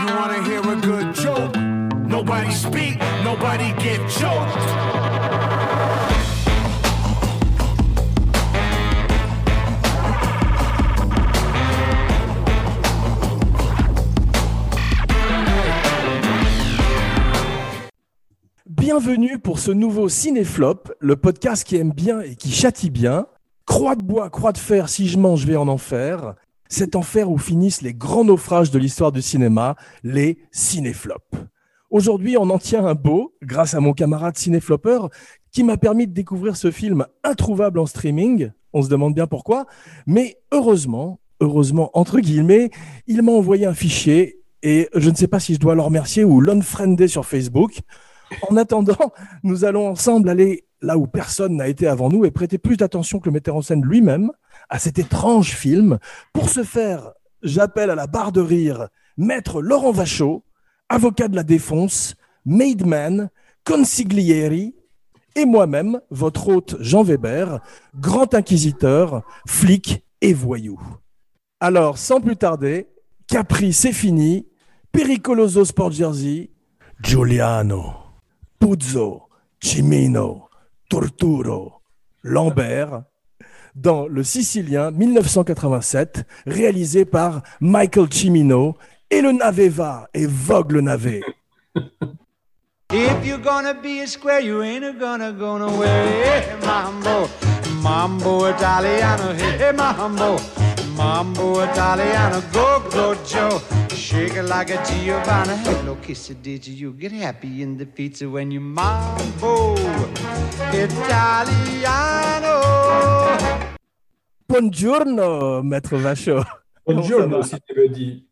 You wanna hear a good joke? Nobody speak, nobody. Bienvenue pour ce nouveau Cinéflop, le podcast qui aime bien et qui châtie bien. Croix de bois, croix de fer, si je mange, je vais en enfer. Cet enfer où finissent les grands naufrages de l'histoire du cinéma, les cinéflops. Aujourd'hui, on en tient un beau, grâce à mon camarade cinéflopper, qui m'a permis de découvrir ce film introuvable en streaming. On se demande bien pourquoi. Mais heureusement, heureusement, entre guillemets, il m'a envoyé un fichier et je ne sais pas si je dois le remercier ou l'unfriender sur Facebook. En attendant, nous allons ensemble aller là où personne n'a été avant nous et prêter plus d'attention que le metteur en scène lui-même à cet étrange film. Pour ce faire, j'appelle à la barre de rire Maître Laurent Vachaud, avocat de la défense, made man, consiglieri, et moi-même, votre hôte Jean Weber, grand inquisiteur, flic et voyou. Alors, sans plus tarder, Capri, c'est fini, Pericoloso Sport Jersey, Giuliano. Puzzo, Cimino, Torturo, Lambert, dans Le Sicilien 1987, réalisé par Michael Cimino, et le navet va, et vogue le navet. Mambo Italiano. Go, go, Joe. Shake it like a Giovanna. Hello, kiss it, did you? Get happy in the pizza when you mambo Italiano? Buongiorno, maître Vachaud. Buongiorno, si tu le dis.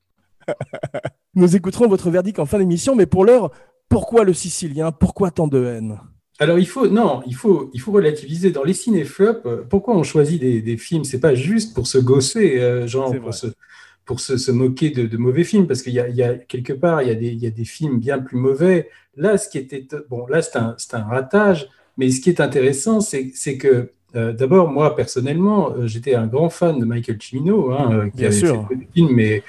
Nous écouterons votre verdict en fin d'émission, mais pour l'heure, pourquoi le Sicilien? Pourquoi tant de haine? Alors, il faut, non, il faut, il faut relativiser. Dans les cinéflops, euh, pourquoi on choisit des, des films? C'est pas juste pour se gosser, euh, genre pour, se, pour se, se moquer de, de mauvais films, parce qu'il y a, y a quelque part, il y, a des, il y a des films bien plus mauvais. Là, ce qui était, bon, là, c'est un, c'est un ratage, mais ce qui est intéressant, c'est c'est que euh, D'abord, moi personnellement, j'étais un grand fan de Michael Cimino, hein, qui Bien avait sûr. fait des films, mais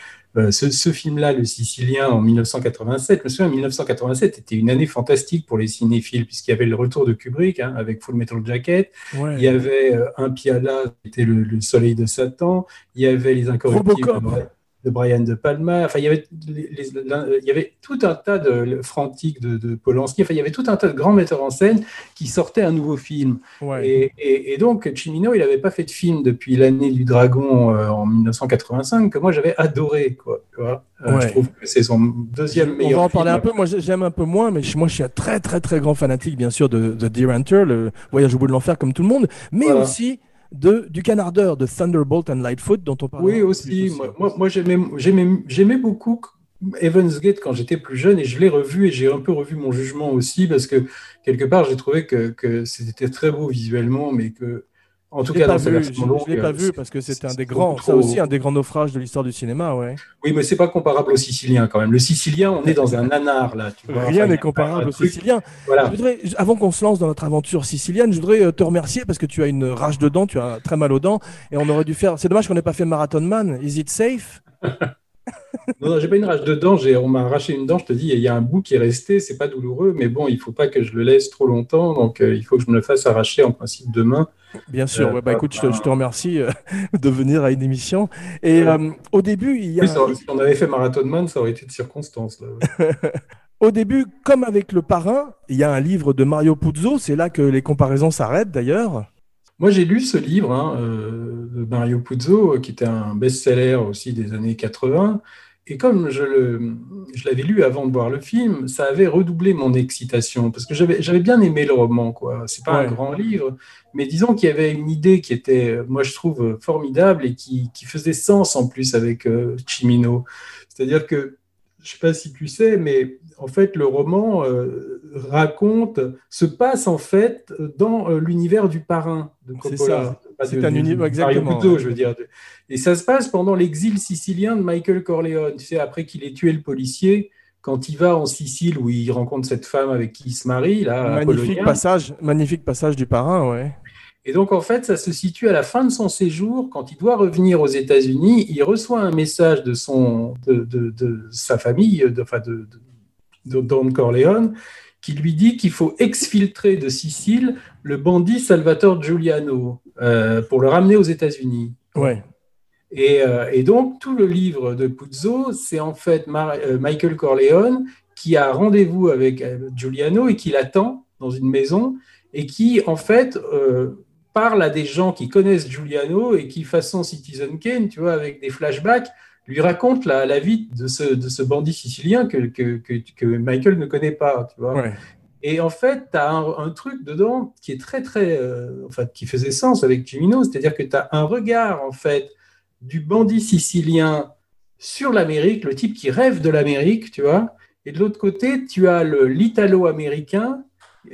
ce, ce film-là, Le Sicilien, en 1987, je me souviens, 1987 était une année fantastique pour les cinéphiles, puisqu'il y avait le retour de Kubrick hein, avec Full Metal Jacket, Ouais. il y avait euh, un Piala, qui était le, le soleil de Satan, il y avait les incorruptibles Robocop. De Brian De Palma, enfin, il y avait, les- les- l'un- il y avait tout un tas de Frantic de, de Polanski, enfin, il y avait tout un tas de grands metteurs en scène qui sortaient un nouveau film. Ouais. Et, et- et donc, Cimino, il n'avait pas fait de film depuis l'année du Dragon euh, en 1985 que moi j'avais adoré. Quoi, tu vois. Euh, Ouais. Je trouve que c'est son deuxième On meilleur va en parler film. un peu. Moi, j'ai- j'aime un peu moins, mais moi, je suis un très, très, très grand fanatique, bien sûr, de, de Deer Hunter, le voyage au bout de l'enfer, comme tout le monde, mais Voilà. aussi de, du Canardeur, de Thunderbolt and Lightfoot, dont on parle. Oui, aussi. Moi, moi, moi, j'aimais, beaucoup Evans Gate quand j'étais plus jeune et je l'ai revu et j'ai un peu revu mon jugement aussi parce que quelque part j'ai trouvé que, que c'était très beau visuellement, mais que en tout Je cas pas dans sa vu, version je, je l'ai pas euh, vu c'est- parce que c'était un c'est des grands, ça aussi un des grands naufrages de l'histoire du cinéma, ouais. Oui, mais c'est pas comparable au Sicilien quand même. Le Sicilien, on est dans un nanar là. Tu vois. Rien n'est comparable au Sicilien. Voilà. Je voudrais, avant qu'on se lance dans notre aventure sicilienne, je voudrais euh, te remercier parce que tu as une rage de dents, tu as très mal aux dents, et on aurait dû faire. C'est dommage qu'on n'ait pas fait Marathon Man. Is it safe? Non, non, j'ai pas une rage de dents. J'ai, on m'a arraché une dent. Je te dis, il y a un bout qui est resté. C'est pas douloureux, mais bon, il faut pas que je le laisse trop longtemps. Donc, euh, il faut que je me le fasse arracher en principe demain. Bien sûr. Euh, ouais, bah écoute, je te, je te remercie euh, de venir à une émission. Et au début, il y a. Oui, ça- si on avait fait Marathon Man, ça aurait été de circonstance. Là, ouais. Au début, comme avec le parrain, il y a un livre de Mario Puzo. C'est là que les comparaisons s'arrêtent d'ailleurs. Moi, j'ai lu ce livre hein, euh, de Mario Puzo, qui était un best-seller aussi des années 80. Et comme je, le, je l'avais lu avant de voir le film, ça avait redoublé mon excitation, parce que j'avais, j'avais bien aimé le roman. quoi. C'est pas Ouais. un grand livre, mais disons qu'il y avait une idée qui était, moi je trouve, formidable et qui, qui faisait sens en plus avec euh, Cimino. C'est-à-dire que, je sais pas si tu sais, mais en fait, le roman euh, raconte, se passe en fait dans euh, l'univers du parrain de C'est Coppola. C'est un univers- exactement, ouais. je veux dire. Et ça se passe pendant l'exil sicilien de Michael Corleone. Tu sais, après qu'il ait tué le policier, quand il va en Sicile où il rencontre cette femme avec qui il se marie, là, magnifique passage, magnifique passage du parrain, ouais. Et donc, en fait, ça se situe à la fin de son séjour, quand il doit revenir aux États-Unis, il reçoit un message de, son, de, de, de sa famille, de, enfin de, de, Don Corleone, qui lui dit qu'il faut exfiltrer de Sicile le bandit Salvatore Giuliano euh, pour le ramener aux États-Unis. Ouais. Et, euh, et, donc, tout le livre de Puzo, c'est en fait euh, Michael Corleone qui a rendez-vous avec Giuliano et qui l'attend dans une maison et qui, en fait, euh, parle à des gens qui connaissent Giuliano et qui, façon Citizen Kane, tu vois, avec des flashbacks, lui raconte la, la vie de ce, de ce, bandit sicilien que, que, que, que, Michael ne connaît pas, tu vois. Ouais. Et en fait, tu as un, un, truc dedans qui est très, très. Euh, enfin, qui faisait sens avec Cimino, c'est-à-dire que tu as un regard, en fait, du bandit sicilien sur l'Amérique, le type qui rêve de l'Amérique, tu vois. Et de l'autre côté, tu as l'italo-américain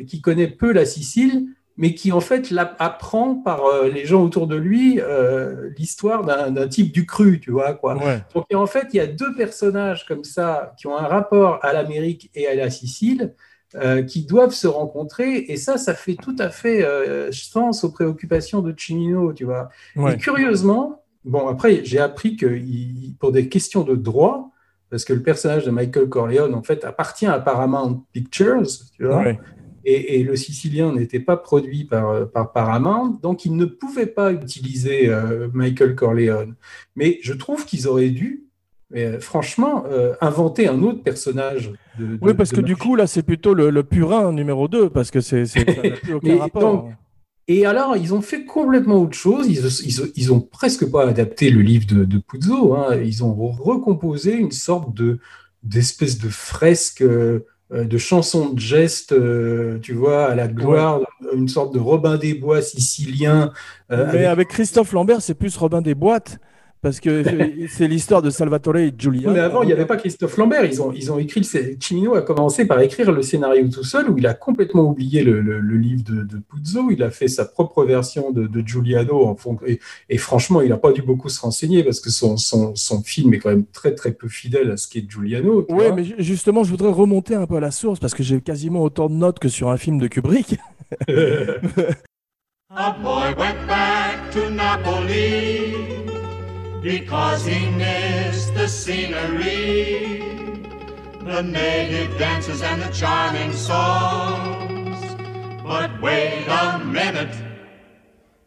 qui connaît peu la Sicile, mais qui en fait apprend par euh, les gens autour de lui euh, l'histoire d'un type du cru, tu vois quoi. Ouais. Donc en fait, il y a deux personnages comme ça qui ont un rapport à l'Amérique et à la Sicile. Euh, qui doivent se rencontrer et ça, ça fait tout à fait euh, sens aux préoccupations de Cimino, tu vois. Ouais. Et curieusement, bon après j'ai appris que il, pour des questions de droit, parce que le personnage de Michael Corleone en fait appartient à Paramount Pictures, tu vois. Ouais. Et, et, le Sicilien n'était pas produit par, par, Paramount, donc ils ne pouvaient pas utiliser euh, Michael Corleone. Mais je trouve qu'ils auraient dû, euh, franchement, euh, inventer un autre personnage. De, de, oui, parce de que du coup, là, c'est plutôt le, le, purin numéro 2, parce que c'est, plus aucun rapport. donc, et alors, ils ont fait complètement autre chose. Ils, ils, ils ont presque pas adapté le livre de, de Puzo. Hein. Ils ont recomposé une sorte de d'espèce de fresque de chansons de gestes, euh, tu vois, à la gloire, ouais. une sorte de Robin des Bois sicilien. Euh, Mais avec... avec... Christophe Lambert, c'est plus Robin des Boîtes. Parce que c'est l'histoire de Salvatore et Giuliano. Mais avant, il n'y avait pas Christophe Lambert. Ils ont, ils ont écrit. Cimino a commencé par écrire le scénario tout seul, où il a complètement oublié le, le, le livre de, de, Puzo. Il a fait sa propre version de, de Giuliano. En fond, et, et, franchement, il n'a pas dû beaucoup se renseigner parce que son, son, son, film est quand même très très peu fidèle à ce qu'est Giuliano. Oui, mais justement, je voudrais remonter un peu à la source parce que j'ai quasiment autant de notes que sur un film de Kubrick. A boy went back to Napoli. Because he missed the scenery, the native dances and the charming songs. But wait a minute,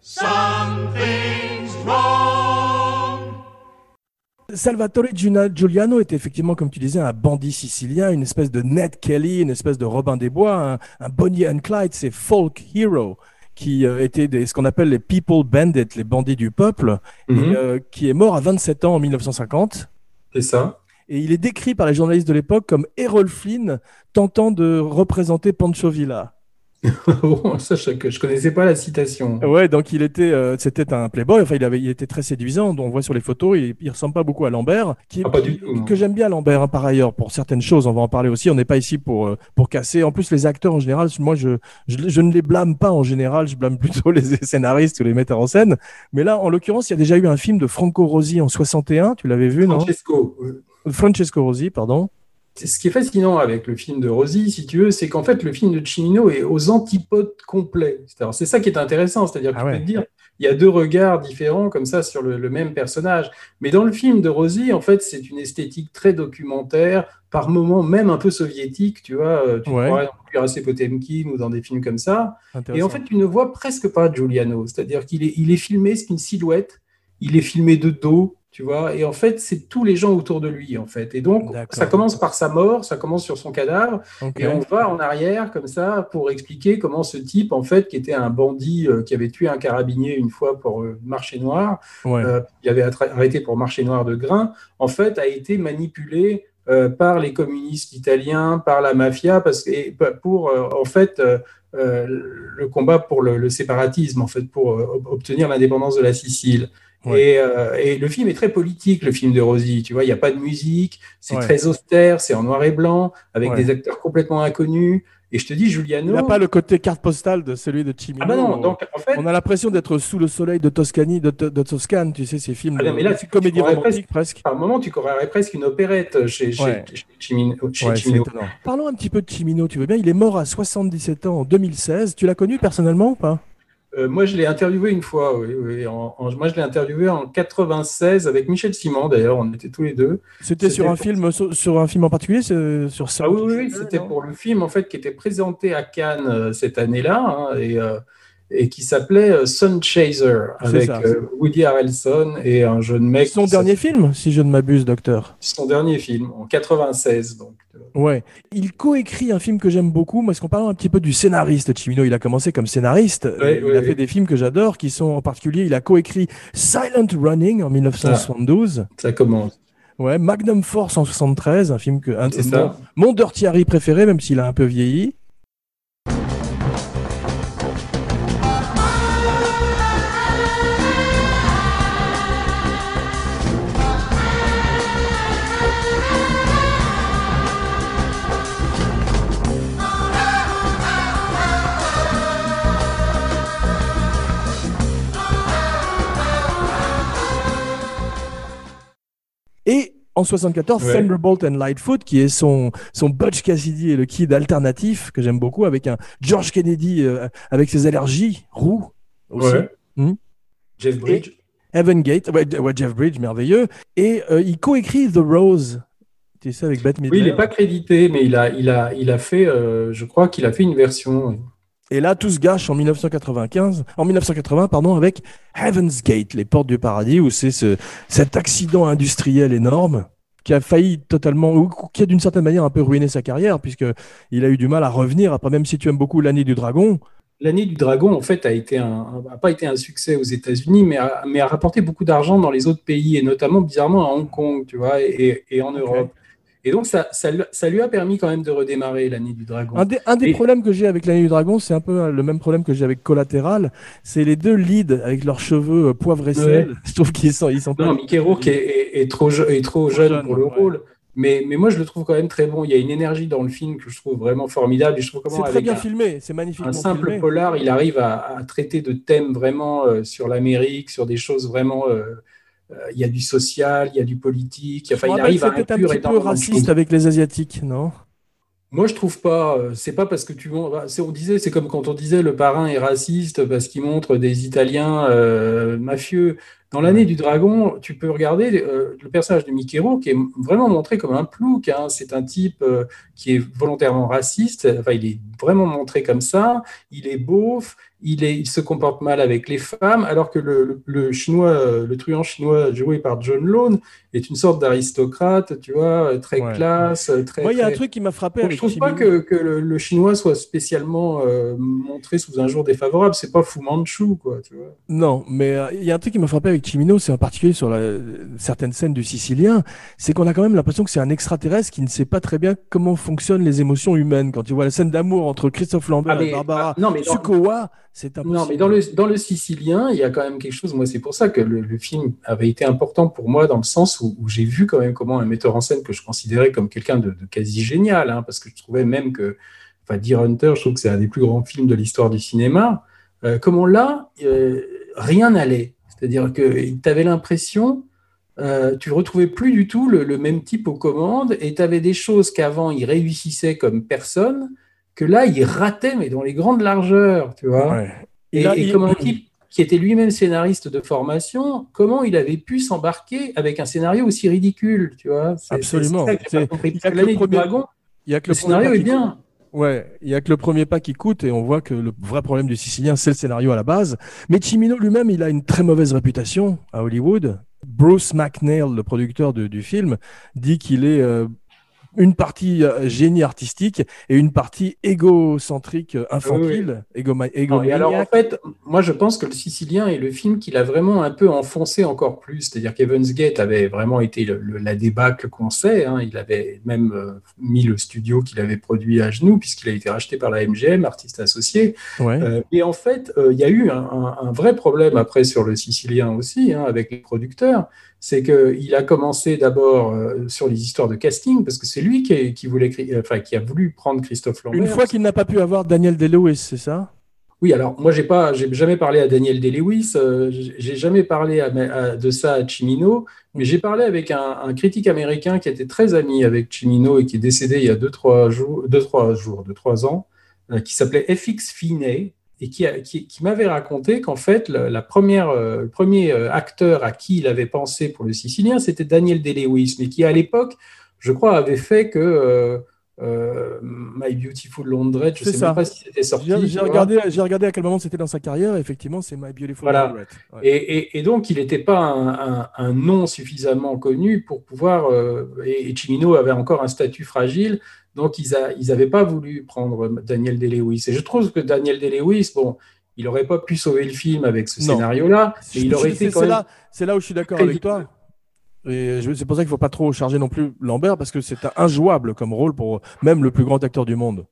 something's wrong. Salvatore Giuliano était effectivement, comme tu disais, un bandit sicilien, une espèce de Ned Kelly, une espèce de Robin des Bois, un, un Bonnie and Clyde, c'est folk hero qui euh, étaient des, ce qu'on appelle les people bandits, les bandits du peuple, Mhm. mm -hmm. et, euh, qui est mort à 27 ans en 1950. C'est ça. Et il est décrit par les journalistes de l'époque comme Errol Flynn tentant de représenter Pancho Villa. ça, je, je connaissais pas la citation. Ouais, donc il était, euh, c'était un playboy. Enfin, il avait, il était très séduisant. On voit sur les photos, il, il ressemble pas beaucoup à Lambert, qui, ah, pas qui, du tout, que j'aime bien Lambert hein, par ailleurs pour certaines choses. On va en parler aussi. On n'est pas ici pour euh, pour casser. En plus, les acteurs en général, moi, je, je, je ne les blâme pas en général. Je blâme plutôt les scénaristes ou les metteurs en scène. Mais là, en l'occurrence, il y a déjà eu un film de Franco Rosi en 61. Tu l'avais vu, Francesco. non Francesco Rosi, pardon ce qui est fascinant avec le film de Rosy, si tu veux, c'est qu'en fait, le film de Cimino est aux antipodes complets. C'est ça qui est intéressant, c'est-à-dire que ah tu ouais. peux te dire, il y a deux regards différents comme ça sur le, le même personnage. Mais dans le film de Rosy, en fait, c'est une esthétique très documentaire, par moments même un peu soviétique, tu vois. Tu ouais. crois dans Cuirassé Potemkin ou dans des films comme ça. Et en fait, tu ne vois presque pas Giuliano, c'est-à-dire qu'il est, il est filmé, c'est une silhouette, il est filmé de dos, tu vois, et en fait, c'est tous les gens autour de lui, en fait. Et donc, ça commence par sa mort, ça commence sur son cadavre, okay. et on va en arrière, comme ça, pour expliquer comment ce type, en fait, qui était un bandit, euh, qui avait tué un carabinier une fois pour euh, marché noir, ouais. euh, il avait arrêté pour marché noir de grain, en fait, a été manipulé euh, par les communistes italiens, par la mafia, parce que, pour, euh, en fait, le combat pour le, le, séparatisme, en fait, pour obtenir l'indépendance de la Sicile. Ouais. Et, euh, et, le film est très politique, le film de Rosy. Tu vois, il n'y a pas de musique, c'est ouais. très austère, c'est en noir et blanc, avec ouais. des acteurs complètement inconnus. Et je te dis, Giuliano. Il n'a pas le côté carte postale de celui de Cimino. Ah bah non, donc en fait. On a l'impression d'être sous le soleil de Toscanie, de, de, Toscane, tu sais, ces films. Ah non, mais là, de comédie romantique presque, presque. Par moment, tu croirais presque une opérette chez, ouais. chez, ouais, Cimino. Parlons un petit peu de Cimino, tu veux bien. Il est mort à 77 ans en 2016. Tu l'as connu personnellement ou pas? Euh, moi, je l'ai interviewé une fois, oui. oui. En- en- moi, je l'ai interviewé en 96 avec Michel Simon, d'ailleurs, on était tous les deux. C'était sur un film, sur, sur un film en particulier, sur ça? Ah oui, oui, oui, c'était pour le film, en fait, qui était présenté à Cannes euh, cette année-là, hein, et, euh, et qui s'appelait euh, Sun Chaser, avec ça, euh, Woody Harrelson et un jeune mec. Son dernier film, si je ne m'abuse, docteur. Son dernier film, en 96, donc. Ouais. Il coécrit un film que j'aime beaucoup, parce qu'on parle un petit peu du scénariste. Chimino, il a commencé comme scénariste. Ouais, il ouais, a fait des films que j'adore, qui sont en particulier, il a coécrit Silent Running en 1972. Ça commence. Ouais, Magnum Force en 73, un film que un mon, mon Dirty Harry préféré, même s'il a un peu vieilli. En 74, Ouais. Thunderbolt and Lightfoot, qui est son, son Butch Cassidy et le Kid alternatif, que j'aime beaucoup, avec un George Kennedy euh, avec ses allergies, roux aussi. Ouais. Hmm. Jeff Bridge. Evan Gate, ouais, ouais, Jeff Bridge, merveilleux. Et euh, il coécrit The Rose. Tu sais, avec Bette Midler. Oui, il n'est pas crédité, mais il a, il a, il a fait, euh, je crois qu'il a fait une version. Et là, tout se gâche en 1995, en 1980, pardon, avec Heaven's Gate, les portes du paradis, où c'est ce, cet accident industriel énorme qui a failli totalement, ou qui a d'une certaine manière un peu ruiné sa carrière, puisque il a eu du mal à revenir. Après, même si tu aimes beaucoup l'année du dragon, L'année du dragon, en fait, a été un, a pas été un succès aux États-Unis, mais a, mais a rapporté beaucoup d'argent dans les autres pays, et notamment bizarrement à Hong Kong, tu vois, et, et en Europe. Et donc, ça, ça, ça lui a permis quand même de redémarrer l'année du dragon. un des, un des Et- problèmes que j'ai avec l'année du dragon, c'est un peu le même problème que j'ai avec Collatéral, c'est les deux leads avec leurs cheveux euh, poivre et sel. Je trouve qu'ils sont, ils sont pas- Non, Mickey Rourke est, est- est trop, je- est trop jeune jeune, pour le ouais. rôle. Mais, mais moi, je le trouve quand même très bon. Il y a une énergie dans le film que je trouve vraiment formidable. Et je trouve comment, C'est très bien un, filmé, c'est magnifiquement un simple filmé. polar, il arrive à, à traiter de thèmes vraiment euh, sur l'Amérique, sur des choses vraiment. euh, euh, il y a du social, il y a du politique. Enfin, il arrive à c'était un petit peu raciste avec les Asiatiques, non? Moi, je trouve pas. euh, C'est pas parce que tu montres. c'est- On disait, c'est comme quand on disait le parrain est raciste parce qu'il montre des Italiens euh, mafieux. Dans l'année du dragon, tu peux regarder euh, le personnage de Mickey Rourke qui est vraiment montré comme un plouc. hein. C'est un type euh, qui est volontairement raciste. Enfin, il est vraiment montré comme ça. Il est beauf. Il, est, il se comporte mal avec les femmes, alors que le, le, le chinois, euh, le truand chinois joué par John Lone est une sorte d'aristocrate, tu vois, très Ouais. classe, très. Moi, il y a un truc qui m'a frappé donc, je trouve pas que, que le, le chinois soit spécialement euh, montré sous un jour défavorable. C'est pas Fu Manchu, quoi. Tu vois. Non, mais il y a un truc qui m'a frappé avec Chimino, c'est en particulier sur la, certaines scènes du Sicilien, c'est qu'on a quand même l'impression que c'est un extraterrestre qui ne sait pas très bien comment fonctionnent les émotions humaines. Quand tu vois la scène d'amour entre Christophe Lambert Ah, mais- et Barbara ah, non, mais dans- Tsukowa, c'est impossible. Non, mais dans le, dans le sicilien, il y a quand même quelque chose. Moi, c'est pour ça que le, le film avait été important pour moi, dans le sens où, où j'ai vu quand même comment un metteur en scène que je considérais comme quelqu'un de, de quasi génial, hein, parce que je trouvais même que, enfin, Deer Hunter, je trouve que c'est un des plus grands films de l'histoire du cinéma. Euh, comment là, euh, rien n'allait. C'est-à-dire que tu avais l'impression, euh, tu retrouvais plus du tout le, le même type aux commandes, et tu avais des choses qu'avant il réussissait comme personne, que là il ratait, mais dans les grandes largeurs, tu vois. Ouais. Et, là, et il- comme un type qui était lui-même scénariste de formation, comment il avait pu s'embarquer avec un scénario aussi ridicule, tu vois? Absolument. c'est ça que j'ai C'est- pas compris. il y a Parce que que le l'année du premier- dragon, Il y a que le scénario est bien. Ouais, il y a que le premier pas qui coûte et on voit que le vrai problème du Sicilien, c'est le scénario à la base. Mais Cimino lui-même, il a une très mauvaise réputation à Hollywood. Bruce McNeil, le producteur du film, dit qu'il est euh, une partie euh, génie artistique et une partie égocentrique, euh, infantile, égoma- Non, et alors en fait, moi je pense que le Sicilien est le film qui l'a vraiment un peu enfoncé encore plus. C'est-à-dire qu'Evans Gate avait vraiment été le- le- la débâcle qu'on sait. hein. Il avait même euh, mis le studio qu'il avait produit à genoux puisqu'il a été racheté par la MGM, artiste associé. Ouais. Euh, et en fait, euh, il y a eu un, un- un vrai problème après sur le Sicilien aussi, hein, avec les producteurs. C'est qu'il a commencé d'abord euh, sur les histoires de casting, parce que c'est lui qui, est- qui voulait, cri- enfin, qui a voulu prendre Christophe Lambert. Une fois qu'il n'a pas pu avoir Daniel Day-Lewis, c'est ça? Oui, alors moi, j'ai pas, j'ai jamais parlé à Daniel Day-Lewis, euh, j'ai jamais parlé à- à- de ça à Chimino, mais j'ai parlé avec un, un critique américain qui était très ami avec Chimino et qui est décédé il y a deux, trois jours, deux, trois jours, deux, trois ans, euh, qui s'appelait FX Finney. Et qui, m'avait raconté qu'en fait, le, euh, premier euh, acteur à qui il avait pensé pour le Sicilien, c'était Daniel Day-Lewis, mais qui à l'époque, je crois, avait fait que euh, My Beautiful Laundrette, je ne sais ça. même pas si c'était sorti. J'ai regardé, j'ai regardé à quel moment c'était dans sa carrière. Effectivement, c'est My Beautiful Voilà. Laundrette. Ouais. Et, et- et donc, il n'était pas un, un- un nom suffisamment connu pour pouvoir. euh, et, et Cimino avait encore un statut fragile, donc ils n'avaient pas voulu prendre Daniel Day-Lewis. Et je trouve que Daniel Day-Lewis, bon, il n'aurait pas pu sauver le film avec ce scénario-là, mais il aurait C'est- été c'est quand même. là, où je suis d'accord avec toi. Et c'est pour ça qu'il faut pas trop charger non plus Lambert parce que c'est injouable comme rôle pour même le plus grand acteur du monde.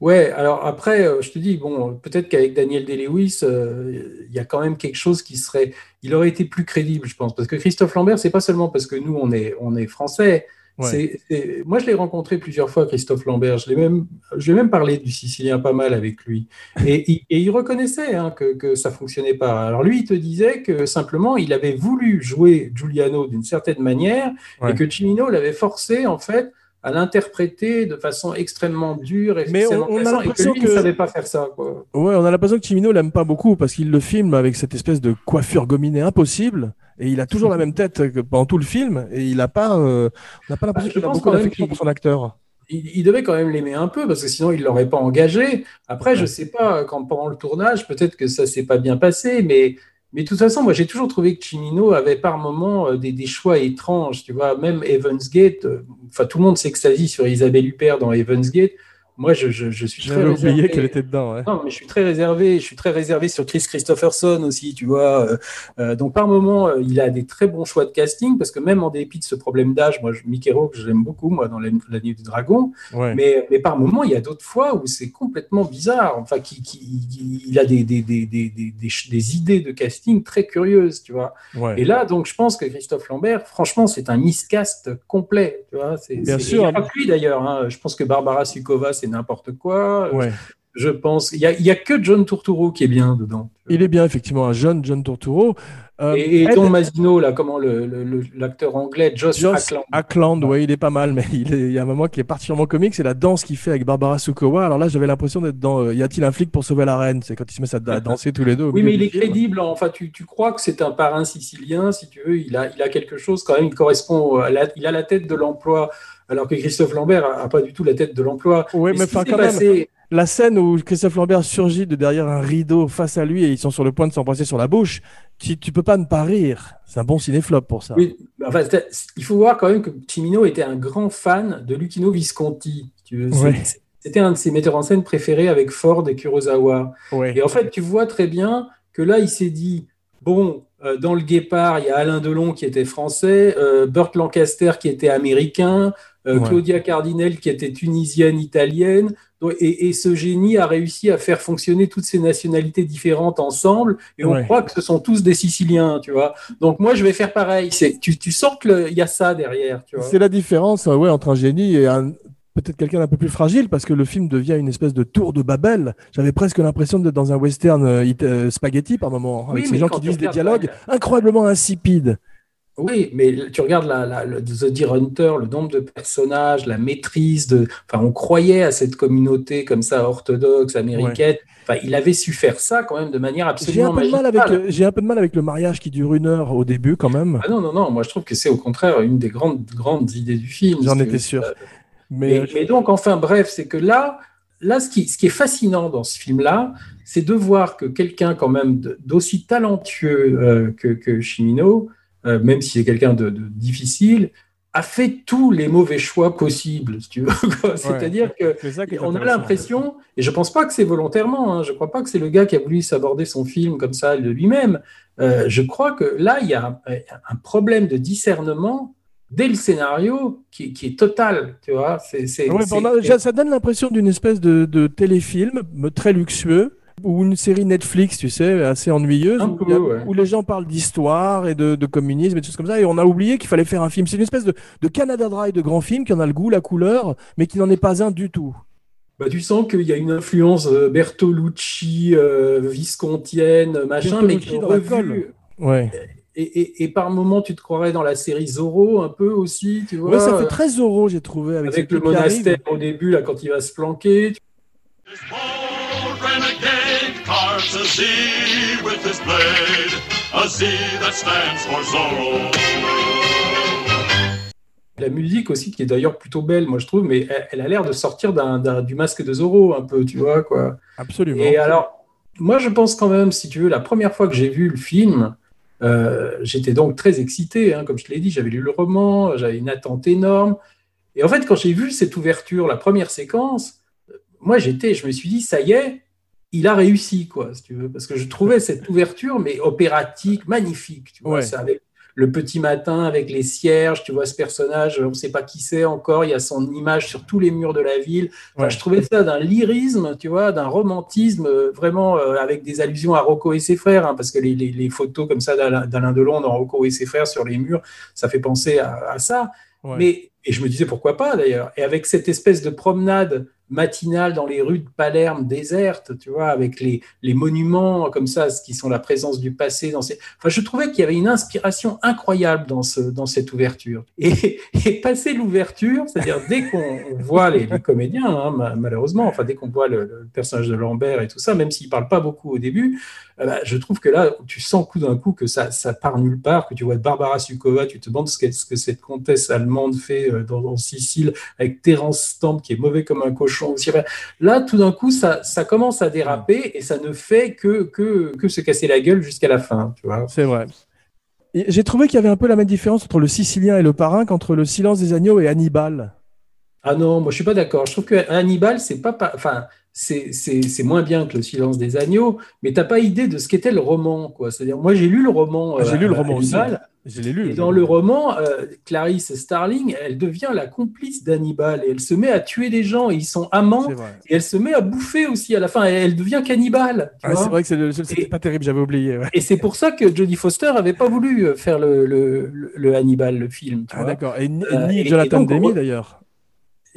Ouais, alors après, euh, je te dis, bon, peut-être qu'avec Daniel Day-Lewis, euh, il y a quand même quelque chose qui serait. Il aurait été plus crédible, je pense. Parce que Christophe Lambert, c'est pas seulement parce que nous, on est, on est français. Ouais. Moi, je l'ai rencontré plusieurs fois, Christophe Lambert. Je l'ai même, je même parlé du Sicilien pas mal avec lui. Et, il- et il reconnaissait hein, que, que ça fonctionnait pas. Alors lui, il te disait que simplement, il avait voulu jouer Giuliano d'une certaine manière Ouais. et que Cimino l'avait forcé, en fait, à l'interpréter de façon extrêmement dure et Mais on- a que l'impression lui que- ne savait pas faire ça. Quoi. Ouais, on a l'impression que Chimino l'aime pas beaucoup parce qu'il le filme avec cette espèce de coiffure gominée impossible et il a toujours la même tête que pendant tout le film et il a pas, euh, on n'a pas l'impression Bah, je qu'il a beaucoup d'affection pour son acteur. Il, il devait quand même l'aimer un peu parce que sinon il l'aurait pas engagé. Après, je Ouais. sais pas, quand pendant le tournage, peut-être que ça s'est pas bien passé, mais mais de toute façon, moi j'ai toujours trouvé que Cimino avait par moments euh, des, choix étranges. Tu vois, même Evans Gate. euh, Enfin, tout le monde s'extasie sur Isabelle Huppert dans Evans Gate. Moi, je, je, je suis très oublié réservé. qu'elle était dedans. ouais. Non, mais je suis très réservé. Je suis très réservé sur Chris Christopherson aussi, tu vois. Euh, euh, donc, par moment, euh, il a des très bons choix de casting parce que même en dépit de ce problème d'âge, moi, Mickey Rourke, je l'aime beaucoup, moi, dans La, Nuit du Dragon. Ouais. Mais, mais par moment, il y a d'autres fois où c'est complètement bizarre. Enfin, qui, qui, qui- il a des, des, des, des, des, idées de casting très curieuses, tu vois. Ouais. Et là, donc, je pense que Christophe Lambert, franchement, c'est un miscast complet, tu vois. C'est, Bien sûr. Il n'y a pas que lui d'ailleurs. hein. Je pense que Barbara Sukova, c'est n'importe quoi. Ouais. Je pense. Il y a, il a que John Turturro qui est bien dedans. Il est bien effectivement un jeune John Turturro. Euh, Et, et Ed- Don Masino, là, comment l'acteur anglais, Josh, Josh Ackland. Ackland, ouais, il est pas mal, mais il, est- il y a un moment qui est particulièrement comique, c'est la danse qu'il fait avec Barbara Sukowa. Alors là, j'avais l'impression d'être dans euh, Y a-t-il un flic pour sauver la reine? C'est quand ils se mettent à, danser tous les deux. Oui, mais il est film. crédible. Enfin, tu, tu crois que c'est un parrain sicilien, si tu veux. Il a, il a quelque chose quand même. Il correspond. À la, il a la tête de l'emploi, alors que Christophe Lambert a, pas du tout la tête de l'emploi. Ouais, mais quand même, La scène où Christophe Lambert surgit de derrière un rideau face à lui et ils sont sur le point de s'embrasser sur la bouche, tu, tu peux pas ne pas rire. C'est un bon cinéflop pour ça. Oui, enfin, il faut voir quand même que Cimino était un grand fan de Lucchino Visconti. Ouais. C'était un de ses metteurs en scène préférés avec Ford et Kurosawa. Ouais. Et en fait, tu vois très bien que là, il s'est dit bon, euh, dans le Guépard, il y a Alain Delon qui était français, euh, Burt Lancaster qui était américain, euh, Ouais. Claudia Cardinel qui était tunisienne, italienne. Et, et ce génie a réussi à faire fonctionner toutes ces nationalités différentes ensemble. Et on Ouais. croit que ce sont tous des Siciliens, tu vois. Donc moi, je vais faire pareil. Tu, tu sens qu'il y a ça derrière. C'est la différence ouais, entre un génie et un peut-être quelqu'un d'un peu plus fragile parce que le film devient une espèce de tour de Babel. J'avais presque l'impression d'être dans un western euh, euh, spaghetti par moment, avec Oui, ces gens qui disent des dialogues la- incroyablement insipides. Oui, mais tu regardes la, la- le The Deer Hunter, le nombre de personnages, la maîtrise de. Enfin, on croyait à cette communauté comme ça, orthodoxe, américaine. Enfin, il avait su faire ça quand même de manière absolument avec, j'ai un peu de mal avec le mariage qui dure une heure au début quand même. Ah non, non, non, moi je trouve que c'est au contraire une des grandes, grandes idées du film. J'en étais sûr. Mais, Mais, mais donc, enfin, bref, c'est que là, là ce, qui, ce qui est fascinant dans ce film-là, c'est de voir que quelqu'un, quand même, d'aussi talentueux euh, que, que Chimino, euh, même si c'est quelqu'un de, de difficile, a fait tous les mauvais choix possibles, si tu veux. quoi. C'est-à-dire que est on a l'impression, et je pense pas que c'est volontairement, hein, je crois pas que c'est le gars qui a voulu s'aborder son film comme ça de lui-même. Euh, je crois que là, il y a un, un problème de discernement dès le scénario qui, qui est total, tu vois. Ouais, ça donne l'impression d'une espèce de, de téléfilm très luxueux ou une série Netflix, tu sais, assez ennuyeuse, où, peu, il y a- ouais. où les gens parlent d'histoire et de, de communisme et des choses comme ça, et on a oublié qu'il fallait faire un film. C'est une espèce de, de Canada Dry de grand film qui en a le goût, la couleur, mais qui n'en est pas un du tout. bah, tu sens qu'il y a une influence euh, Bertolucci, euh, Viscontienne, machin, mais qui Bertolucci est revue. Ouais. Et, et, et par moments, tu te croirais dans la série Zorro un peu aussi, tu vois. Ouais, ça fait très Zorro, j'ai trouvé, avec, le monastère au début, là, quand il va se planquer. La musique aussi, qui est d'ailleurs plutôt belle, moi je trouve, mais elle, elle a l'air de sortir du masque de Zorro un peu, tu vois, quoi. Absolument. Et alors, moi, je pense quand même, si tu veux, la première fois que j'ai vu le film, euh, j'étais donc très excité, hein, comme je te l'ai dit, j'avais lu le roman, j'avais une attente énorme. Et en fait, quand j'ai vu cette ouverture, la première séquence, euh, moi, j'étais, je me suis dit, ça y est, il a réussi, quoi, si tu veux, parce que je trouvais cette ouverture, mais opératique, magnifique, tu vois, Ouais. c'est avec le petit matin avec les cierges, tu vois ce personnage, on ne sait pas qui c'est encore, il y a son image sur tous les murs de la ville. Enfin, Ouais. Je trouvais ça d'un lyrisme, tu vois, d'un romantisme, euh, vraiment euh, avec des allusions à Rocco et ses frères, hein, parce que les, les- les photos comme ça d'Alain d'Alain Delon dans Rocco et ses frères sur les murs, ça fait penser à, à ça. Ouais. Mais et je me disais pourquoi pas d'ailleurs. Et avec cette espèce de promenade matinale dans les rues de Palerme désertes, tu vois, avec les, les monuments comme ça, ce qui sont la présence du passé. Dans. Enfin, je trouvais qu'il y avait une inspiration incroyable dans, ce, dans cette ouverture. Et, passer l'ouverture, c'est-à-dire dès qu'on voit les, comédiens, hein, ma- malheureusement, enfin dès qu'on voit le, personnage de Lambert et tout ça, même s'il parle pas beaucoup au début, euh, bah, je trouve que là, tu sens coup d'un coup que ça, ça part nulle part, que tu vois Barbara Sukova, tu te demandes ce que, ce que cette comtesse allemande fait euh, dans, en Sicile avec Terence Stamp qui est mauvais comme un cochon Là, tout d'un coup, ça, ça commence à déraper et ça ne fait que, que, que se casser la gueule jusqu'à la fin. C'est vrai. J'ai trouvé qu'il y avait un peu la même différence entre le Sicilien et le Parrain qu'entre le Silence des agneaux et Hannibal. Ah non, moi je suis pas d'accord. Je trouve que Hannibal, c'est pas, pas- enfin, c'est, moins bien que le Silence des agneaux, mais t'as pas idée de ce qu'était le roman. C'est-à-dire, moi j'ai lu le roman. Ah, J'ai euh, lu le roman aussi. Hannibal, Je l'ai lu. Et dans le roman, euh, Clarice Starling, elle devient la complice d'Hannibal et elle se met à tuer des gens et ils sont amants et elle se met à bouffer aussi à la fin. Et elle devient cannibale. Ah, c'est vrai que c'était pas terrible, j'avais oublié. ouais. Et c'est pour ça que Jodie Foster avait pas voulu euh, faire le, le, le- le Hannibal, le film. tu Ah, d'accord. Et, ni- Euh, Jonathan Demi d'ailleurs.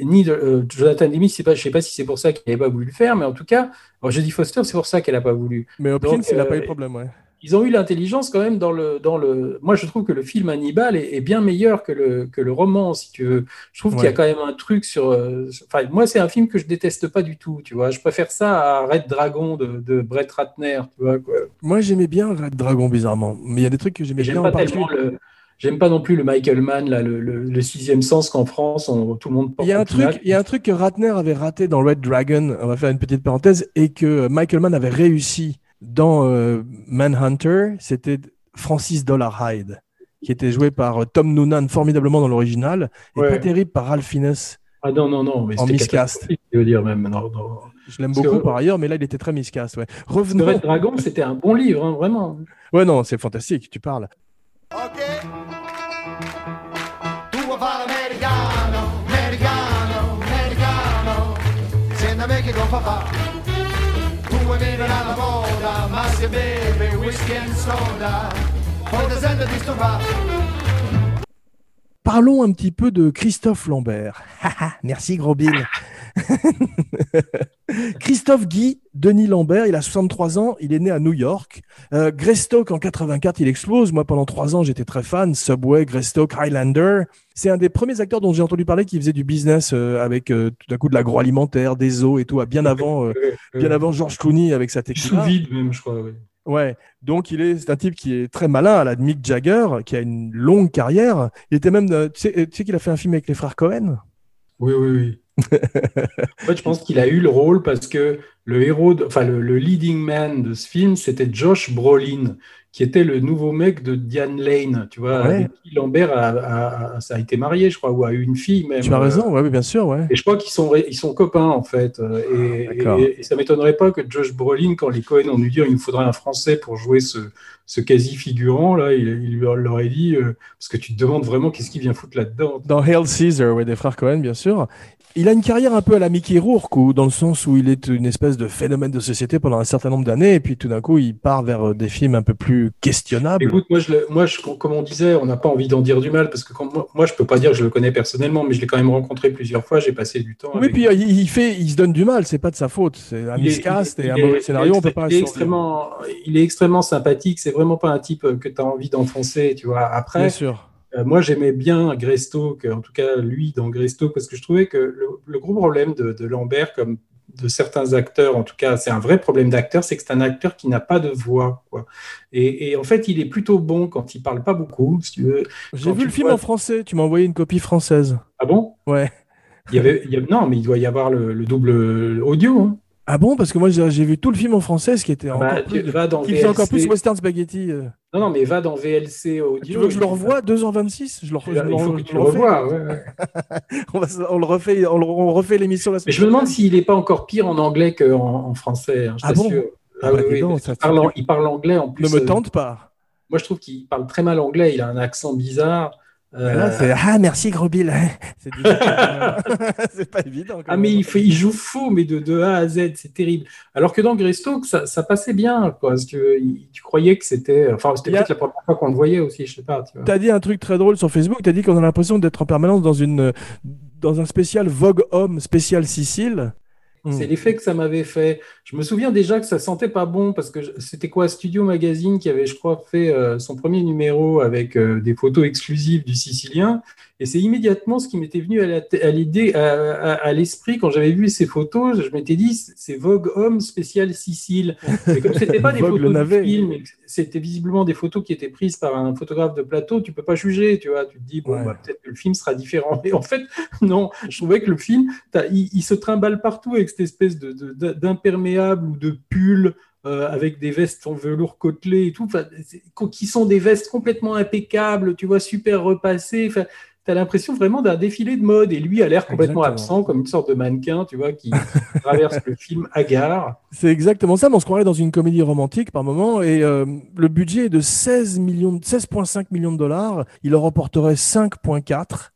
Ni de, euh, Jonathan Demi, je sais pas si c'est pour ça qu'il n'avait pas voulu le faire, mais en tout cas, alors, Jodie Foster, c'est pour ça qu'elle a pas voulu. Mais Hopkins, Donc, il n'a pas eu de euh, problème. Ouais. Ils ont eu l'intelligence quand même dans le, dans le. Moi, je trouve que le film Hannibal est, est bien meilleur que le, que le roman, si tu veux. Je trouve qu'il y a quand même un truc sur. euh, Enfin, moi, c'est un film que je déteste pas du tout, tu vois. Je préfère ça à Red Dragon de, de Brett Ratner, tu vois. Quoi. Moi, j'aimais bien Red Dragon, bizarrement. Mais il y a des trucs que j'aimais bien J'aime en pas particulier. tellement le. J'aime pas non plus le Michael Mann, là, le, le, le sixième sens qu'en France, on- tout le monde porte Il y a un truc, il y a un truc que Ratner avait raté dans Red Dragon. On va faire une petite parenthèse et que Michael Mann avait réussi dans euh, Manhunter. C'était Francis Dollarhide, qui était joué par euh, Tom Noonan formidablement dans l'original et Ouais. pas terrible par Ralph Fiennes. Ah non, non, non, mais En miscast. je veux dire même. Non, non. Je l'aime que- beaucoup par ailleurs, mais là il était très miscast. Ouais. Revenons. Red Dragon, c'était un bon livre, hein, vraiment. Ouais, non, c'est fantastique. Tu parles. Parlons un petit peu de Christophe Lambert. Merci, gros Bill. Christophe Guy, Denis Lambert, il a 63 ans, il est né à New York. Euh, Greystoke en 84, il explose. Moi, pendant trois ans, j'étais très fan. Subway, Greystoke, Highlander. C'est un des premiers acteurs dont j'ai entendu parler qui faisait du business euh, avec euh, tout d'un coup de l'agroalimentaire, des eaux et tout, à bien avant, bien avant George Clooney avec sa Sous tequila. vide même, je crois. oui. Ouais, donc il est, c'est un type qui est très malin à la Mick Jagger, qui a une longue carrière. Il était même, tu sais, tu sais qu'il a fait un film avec les frères Cohen? Oui, oui, oui. En fait, je pense qu'il a eu le rôle parce que le héros, de- enfin le, le leading man de ce film, c'était Josh Brolin, qui était le nouveau mec de Diane Lane, tu vois, Ouais. avec qui Lambert a, a- a- ça a été marié, je crois, ou a eu une fille même. Tu as Euh, raison, ouais, oui, bien sûr, ouais. Et je crois qu'ils sont, ils sont copains en fait. Euh, Et, D'accord. et, et ça m'étonnerait pas que Josh Brolin, quand les Cohen ont dû dire il nous faudrait un Français pour jouer ce, ce quasi-figurant, là, il, il leur aurait dit, euh, parce que tu te demandes vraiment qu'est-ce qu'il vient foutre là-dedans. Dans Hail Caesar, ouais, des frères Cohen, bien sûr. Il a une carrière un peu à la Mickey Rourke, ou dans le sens où il est une espèce de phénomène de société pendant un certain nombre d'années, et puis tout d'un coup, il part vers euh, des films un peu plus questionnables. Écoute, moi, je, moi je, comme on disait, on n'a pas envie d'en dire du mal, parce que quand, moi, moi, je peux pas dire que je le connais personnellement, mais je l'ai quand même rencontré plusieurs fois, j'ai passé du temps oui, avec puis euh, il, il fait, il se donne du mal, c'est pas de sa faute. C'est un miscast et un mauvais scénario, on peut pas il est extrêmement, il est extrêmement sympathique, c'est vraiment pas un type euh, que tu as envie d'enfoncer, tu vois. Après, Bien sûr. Euh, moi, j'aimais bien Greystoke, en tout cas lui dans Greystoke, parce que je trouvais que le, le gros problème de, de Lambert, comme de certains acteurs, en tout cas, c'est un vrai problème d'acteur, c'est que c'est un acteur qui n'a pas de voix. Quoi. Et, et en fait, il est plutôt bon quand il parle pas beaucoup, si. J'ai vu le film vois- en français. Tu m'as envoyé une copie française. Ah bon? Ouais. il y avait, il y a- Non, mais il doit y avoir le, le double audio. hein. Ah bon Parce que moi, j'ai vu tout le film en français, ce qui était Ah encore bah, plus, dans qui faisait encore VLC. plus western spaghetti. euh. Non, non, mais va dans VLC audio. Tu veux que je le revoie 2h26 Je le, re- Il je le faut re- que tu le revois. ouais, ouais. on, va le refait, on, le- on refait l'émission la Mais semaine je me demande s'il n'est pas encore pire en anglais qu'en en français. hein, je Ah bon? Ah Ah bah, oui, ça parle, en- il parle anglais en plus. Ne me euh, tente pas. Moi, je trouve qu'il parle très mal anglais. Il a un accent bizarre. Euh, Là, c'est Ah, merci, gros Bill. c'est pas évident. Ah, mais il, fait, il joue faux, mais de, de A à Z, c'est terrible. Alors que dans Greystoke, ça, ça passait bien. Quoi, parce que il- tu croyais que c'était. Enfin, c'était a- peut-être la première fois qu'on le voyait aussi, je sais pas. Tu. T'as dit un truc très drôle sur Facebook. T'as dit qu'on a l'impression d'être en permanence dans une dans un spécial Vogue Homme spécial Sicile. C'est l'effet que ça m'avait fait. Je me souviens déjà que ça sentait pas bon parce que c'était quoi Studio Magazine qui avait, je crois, fait euh, son premier numéro avec euh, des photos exclusives du Sicilien. Et c'est immédiatement ce qui m'était venu à l'idée, à, à- à l'esprit quand j'avais vu ces photos. Je m'étais dit, c'est Vogue Homme spécial Sicile. Et comme c'était pas des Vogue photos du film, c'était visiblement des photos qui étaient prises par un photographe de plateau, tu peux pas juger. Tu vois, tu te dis bon, Ouais. bah, peut-être que le film sera différent. Mais en fait, non. Je trouvais que le film, il, il se trimballe partout avec cette espèce de, de- de- d'imperméable ou de pull euh, avec des vestes en velours côtelé et tout, qui sont des vestes complètement impeccables, tu vois, super repassées. Enfin, T'as l'impression vraiment d'un défilé de mode et lui a l'air complètement Exactement. absent, comme une sorte de mannequin, tu vois, qui traverse le film hagard. C'est exactement ça, mais on se croirait dans une comédie romantique par moment. Et euh, le budget est de 16 millions, 16,5 millions de dollars. Il en remporterait 5,4.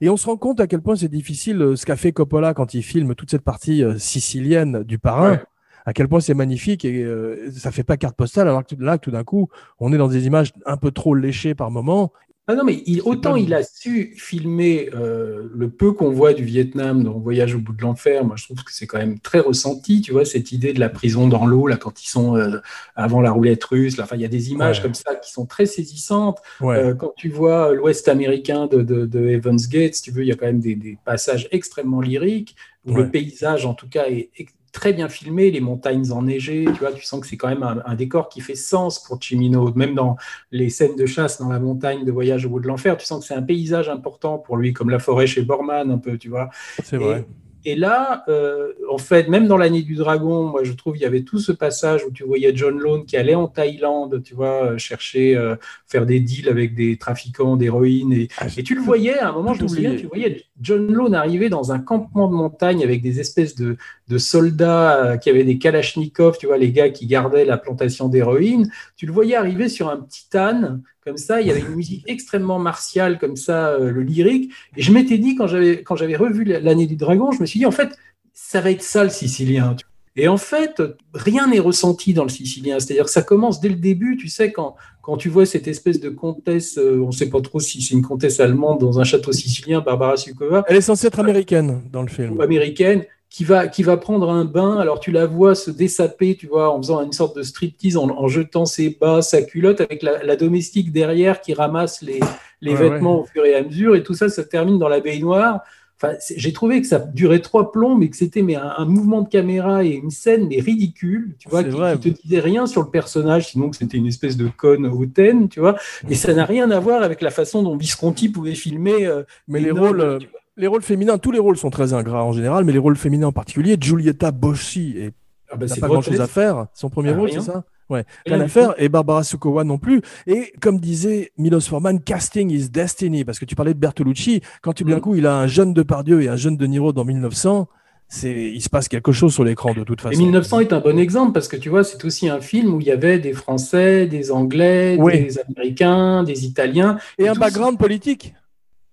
Et on se rend compte à quel point c'est difficile euh, ce qu'a fait Coppola quand il filme toute cette partie euh, sicilienne du parrain. Ouais. À quel point c'est magnifique et euh, ça fait pas carte postale. Alors que là, tout d'un coup, on est dans des images un peu trop léchées par moment. Ah non, mais il- autant il a su filmer euh, le peu qu'on voit du Vietnam dans Voyage au bout de l'enfer, moi je trouve que c'est quand même très ressenti, tu vois, cette idée de la prison dans l'eau, là, quand ils sont euh, avant la roulette russe, là, enfin, il y a des images Ouais. comme ça qui sont très saisissantes. Ouais. Euh, quand tu vois l'Ouest américain de, de, de Evans Gate, si tu veux, il y a quand même des, des passages extrêmement lyriques, où Ouais. le paysage, en tout cas, est très bien filmé, les montagnes enneigées, tu vois, tu sens que c'est quand même un, un décor qui fait sens pour Chimino, même dans les scènes de chasse dans la montagne de Voyage au bout de l'enfer, tu sens que c'est un paysage important pour lui, comme la forêt chez Borman, un peu, tu vois. c'est vrai. Et là, euh, en fait, même dans l'année du dragon, moi je trouve il y avait tout ce passage où tu voyais John Lone qui allait en Thaïlande, tu vois, euh, chercher, euh, faire des deals avec des trafiquants d'héroïne. Et, Ah, et tu le voyais, à un moment, je me souviens, tu voyais John Lone arriver dans un campement de montagne avec des espèces de, de soldats euh, qui avaient des kalachnikovs, tu vois, les gars qui gardaient la plantation d'héroïne. Tu le voyais arriver sur un petit âne, comme ça, il y avait une musique extrêmement martiale, comme ça, euh, le lyrique. Et je m'étais dit, quand j'avais, quand j'avais revu l'année du dragon, je me suis dit, en fait, ça va être ça le sicilien. Et en fait, rien n'est ressenti dans le sicilien. C'est-à-dire que ça commence dès le début, tu sais, quand, quand tu vois cette espèce de comtesse, euh, on ne sait pas trop si c'est une comtesse allemande dans un château sicilien, Barbara Sukova, Elle est censée être américaine dans le film. ou américaine, qui va, qui va prendre un bain. Alors tu la vois se dessaper, tu vois, en faisant une sorte de striptease, en, en jetant ses bas, sa culotte, avec la, la domestique derrière qui ramasse les, les Ouais, vêtements au fur et à mesure. Et tout ça, ça termine dans la baignoire. Enfin, j'ai trouvé que ça durait trois plombs, mais que c'était mais un, un mouvement de caméra et une scène mais ridicule, tu vois, qui, qui te disait rien sur le personnage, sinon que c'était une espèce de conne hautaine, tu vois. Et ça n'a rien à voir avec la façon dont Visconti pouvait filmer. euh, Mais les rôles, euh. Les rôles féminins, tous les rôles sont très ingrats en général, mais les rôles féminins en particulier, Giulietta Boschi et Ah bah, n'a pas grand chose à faire. Son premier Ah, rôle, c'est ça? Ouais, Rien à faire. Et Barbara Sukowa non plus. Et comme disait Milos Forman, casting is destiny. Parce que tu parlais de Bertolucci. Quand tu, d'un Mm. coup, il a un jeune Depardieu et un jeune De Niro dans 1900, c'est, il se passe quelque chose sur l'écran de toute Et façon. 1900 est un bon exemple parce que tu vois, c'est aussi un film où il y avait des Français, des Anglais, Oui. des Américains, des Italiens Et un background politique.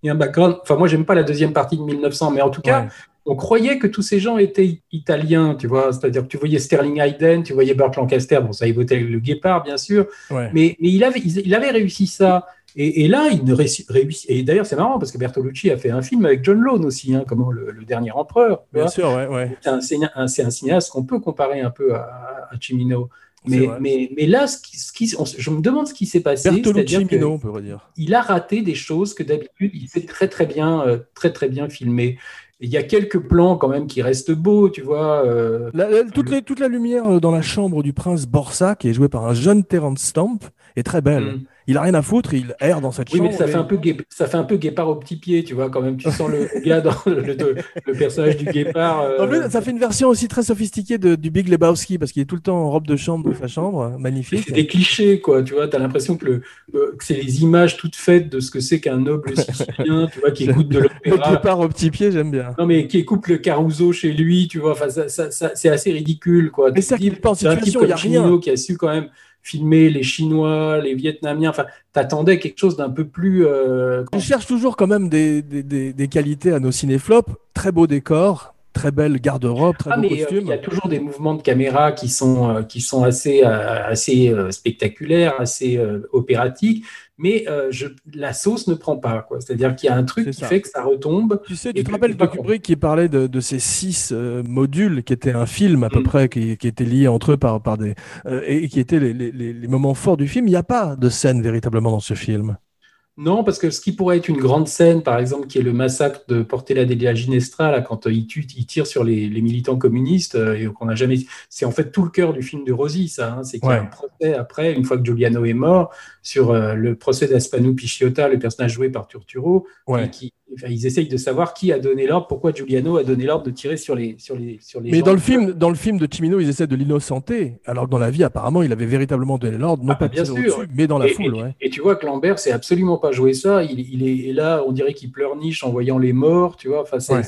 Et un background. Enfin, moi, j'aime pas la deuxième partie de 1900, mais en tout cas, Ouais. on croyait que tous ces gens étaient italiens, tu vois. C'est-à-dire que tu voyais Sterling Hayden, tu voyais Burt Lancaster, bon, ça évoquait le guépard, bien sûr, Ouais. mais, mais il, avait, il, il avait réussi ça. Et, et là, il ne réussit. Et d'ailleurs, c'est marrant parce que Bertolucci a fait un film avec John Lone aussi, hein, comment le, le dernier empereur. Bien sûr, ouais, ouais. c'est un, un- un cinéaste qu'on peut comparer un peu à, à Cimino. Mais, mais, mais là, ce qui, ce qui- on- je me demande ce qui s'est passé. Bertolucci Mino, on pourrait dire. Il a raté des choses que d'habitude, il sait très très bien, euh, très très bien filmer. Il y a quelques plans quand même qui restent beaux, tu vois. euh, La- la- toute, les- toute la lumière euh, dans la chambre du prince Borsa, qui est joué par un jeune Terence Stamp, est très belle. Mm. Il a rien à foutre, il erre dans cette Oui, chambre. mais ça et- fait, un peu gué- ça fait un peu guépard au petit pied, tu vois, quand même. Tu sens le gars dans le, le- le personnage du guépard. euh, En plus, ça fait une version aussi très sophistiquée de- du Big Lebowski, parce qu'il est tout le temps en robe de chambre dans sa chambre, magnifique. C'est des clichés, quoi. Tu vois, tu as l'impression que, le, euh, que c'est les images toutes faites de ce que c'est qu'un noble sicilien, tu vois, qui écoute de Le l'opéra. départ au petit pied, j'aime bien. Non, mais qui écoute le Caruso chez lui, tu vois. Enfin, ça, ça- ça- c'est assez ridicule, quoi. Mais c'est en c'est un type situation, il y a rien. qui a su quand même filmer les Chinois, les Vietnamiens. Enfin, t'attendais quelque chose d'un peu plus. euh, Je cherche toujours quand même des, des, des- des qualités à nos cinéflops. Très beau décor, très belle garde-robe, très Ah, beau euh, costume. il y a toujours des mouvements de caméra qui sont, euh, qui sont assez, euh, assez spectaculaires, assez opératiques, mais je, la sauce ne prend pas. C'est-à-dire qu'il y a un truc qui ça. fait que ça retombe. Tu sais, tu te rappelles de. Kubrick qui parlait de, de ces six modules qui étaient un film à peu Mm. près, qui, qui étaient liés entre eux par, par des. et qui étaient les, les- les- les moments forts du film. Il n'y a pas de scène véritablement dans ce film. Non, parce que ce qui pourrait être une grande scène, par exemple, qui est le massacre de Portela della Ginestra, là, quand euh, il, tue, il tire sur les, les militants communistes, euh, et qu'on n'a jamais. C'est en fait tout le cœur du film de Rosy, ça. hein. c'est qu'il y a Ouais. un procès après, une fois que Giuliano est mort, sur euh, le procès d'Aspano Pisciotta, le personnage joué par Turturro, Ouais. qui, enfin, ils essayent de savoir qui a donné l'ordre, pourquoi Giuliano a donné l'ordre de tirer sur les, sur les, sur les Mais gens. dans le film, dans le film de Cimino, ils essaient de l'innocenter, alors que dans la vie, apparemment, il avait véritablement donné l'ordre, non Ah, pas bien sûr. au-dessus, mais dans la et, foule. et- ouais. et tu vois que Lambert, c'est absolument pas joué ça. Il, il est et là, on dirait qu'il pleurniche en voyant les morts, tu vois. Enfin, Ouais.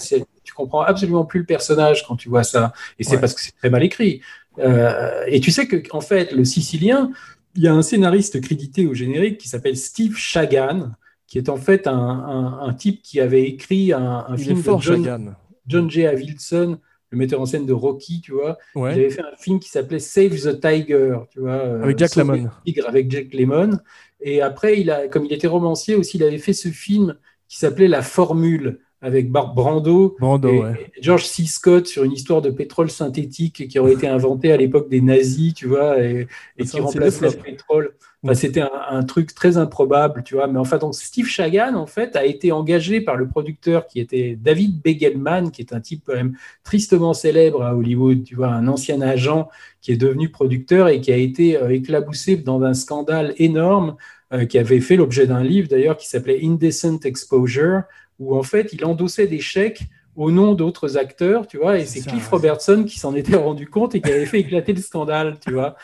tu comprends absolument plus le personnage quand tu vois ça. Et c'est Ouais. parce que c'est très mal écrit. Euh, et tu sais que en fait, le Sicilien, il y a un scénariste crédité au générique qui s'appelle Steve Shagan, qui est en fait un, un- un type qui avait écrit un, Il film fort, de John. John J. Avildsen, le metteur en scène de Rocky, tu vois. Il Ouais. avait fait un film qui s'appelait Save the Tiger, tu vois. euh, Avec Jack Lemmon. tigre avec Jack Lemmon. Et après, il a, comme il était romancier aussi, il avait fait ce film qui s'appelait La Formule avec Bart Brando Brando, et, ouais. et George C. Scott sur une histoire de pétrole synthétique qui aurait été inventée à l'époque des nazis, tu vois, et, qui remplaçait le pétrole. Enfin, Mm. C'était un, un truc très improbable, tu vois. Mais enfin, donc Steve Shagan, en fait, a été engagé par le producteur qui était David Begelman, qui est un type quand même tristement célèbre à Hollywood, tu vois, un ancien agent qui est devenu producteur et qui a été euh, éclaboussé dans un scandale énorme euh, qui avait fait l'objet d'un livre d'ailleurs qui s'appelait Indecent Exposure, où en fait il endossait des chèques au nom d'autres acteurs, tu vois, et C'est Cliff. Robertson qui s'en était rendu compte et qui avait fait éclater le scandale, tu vois.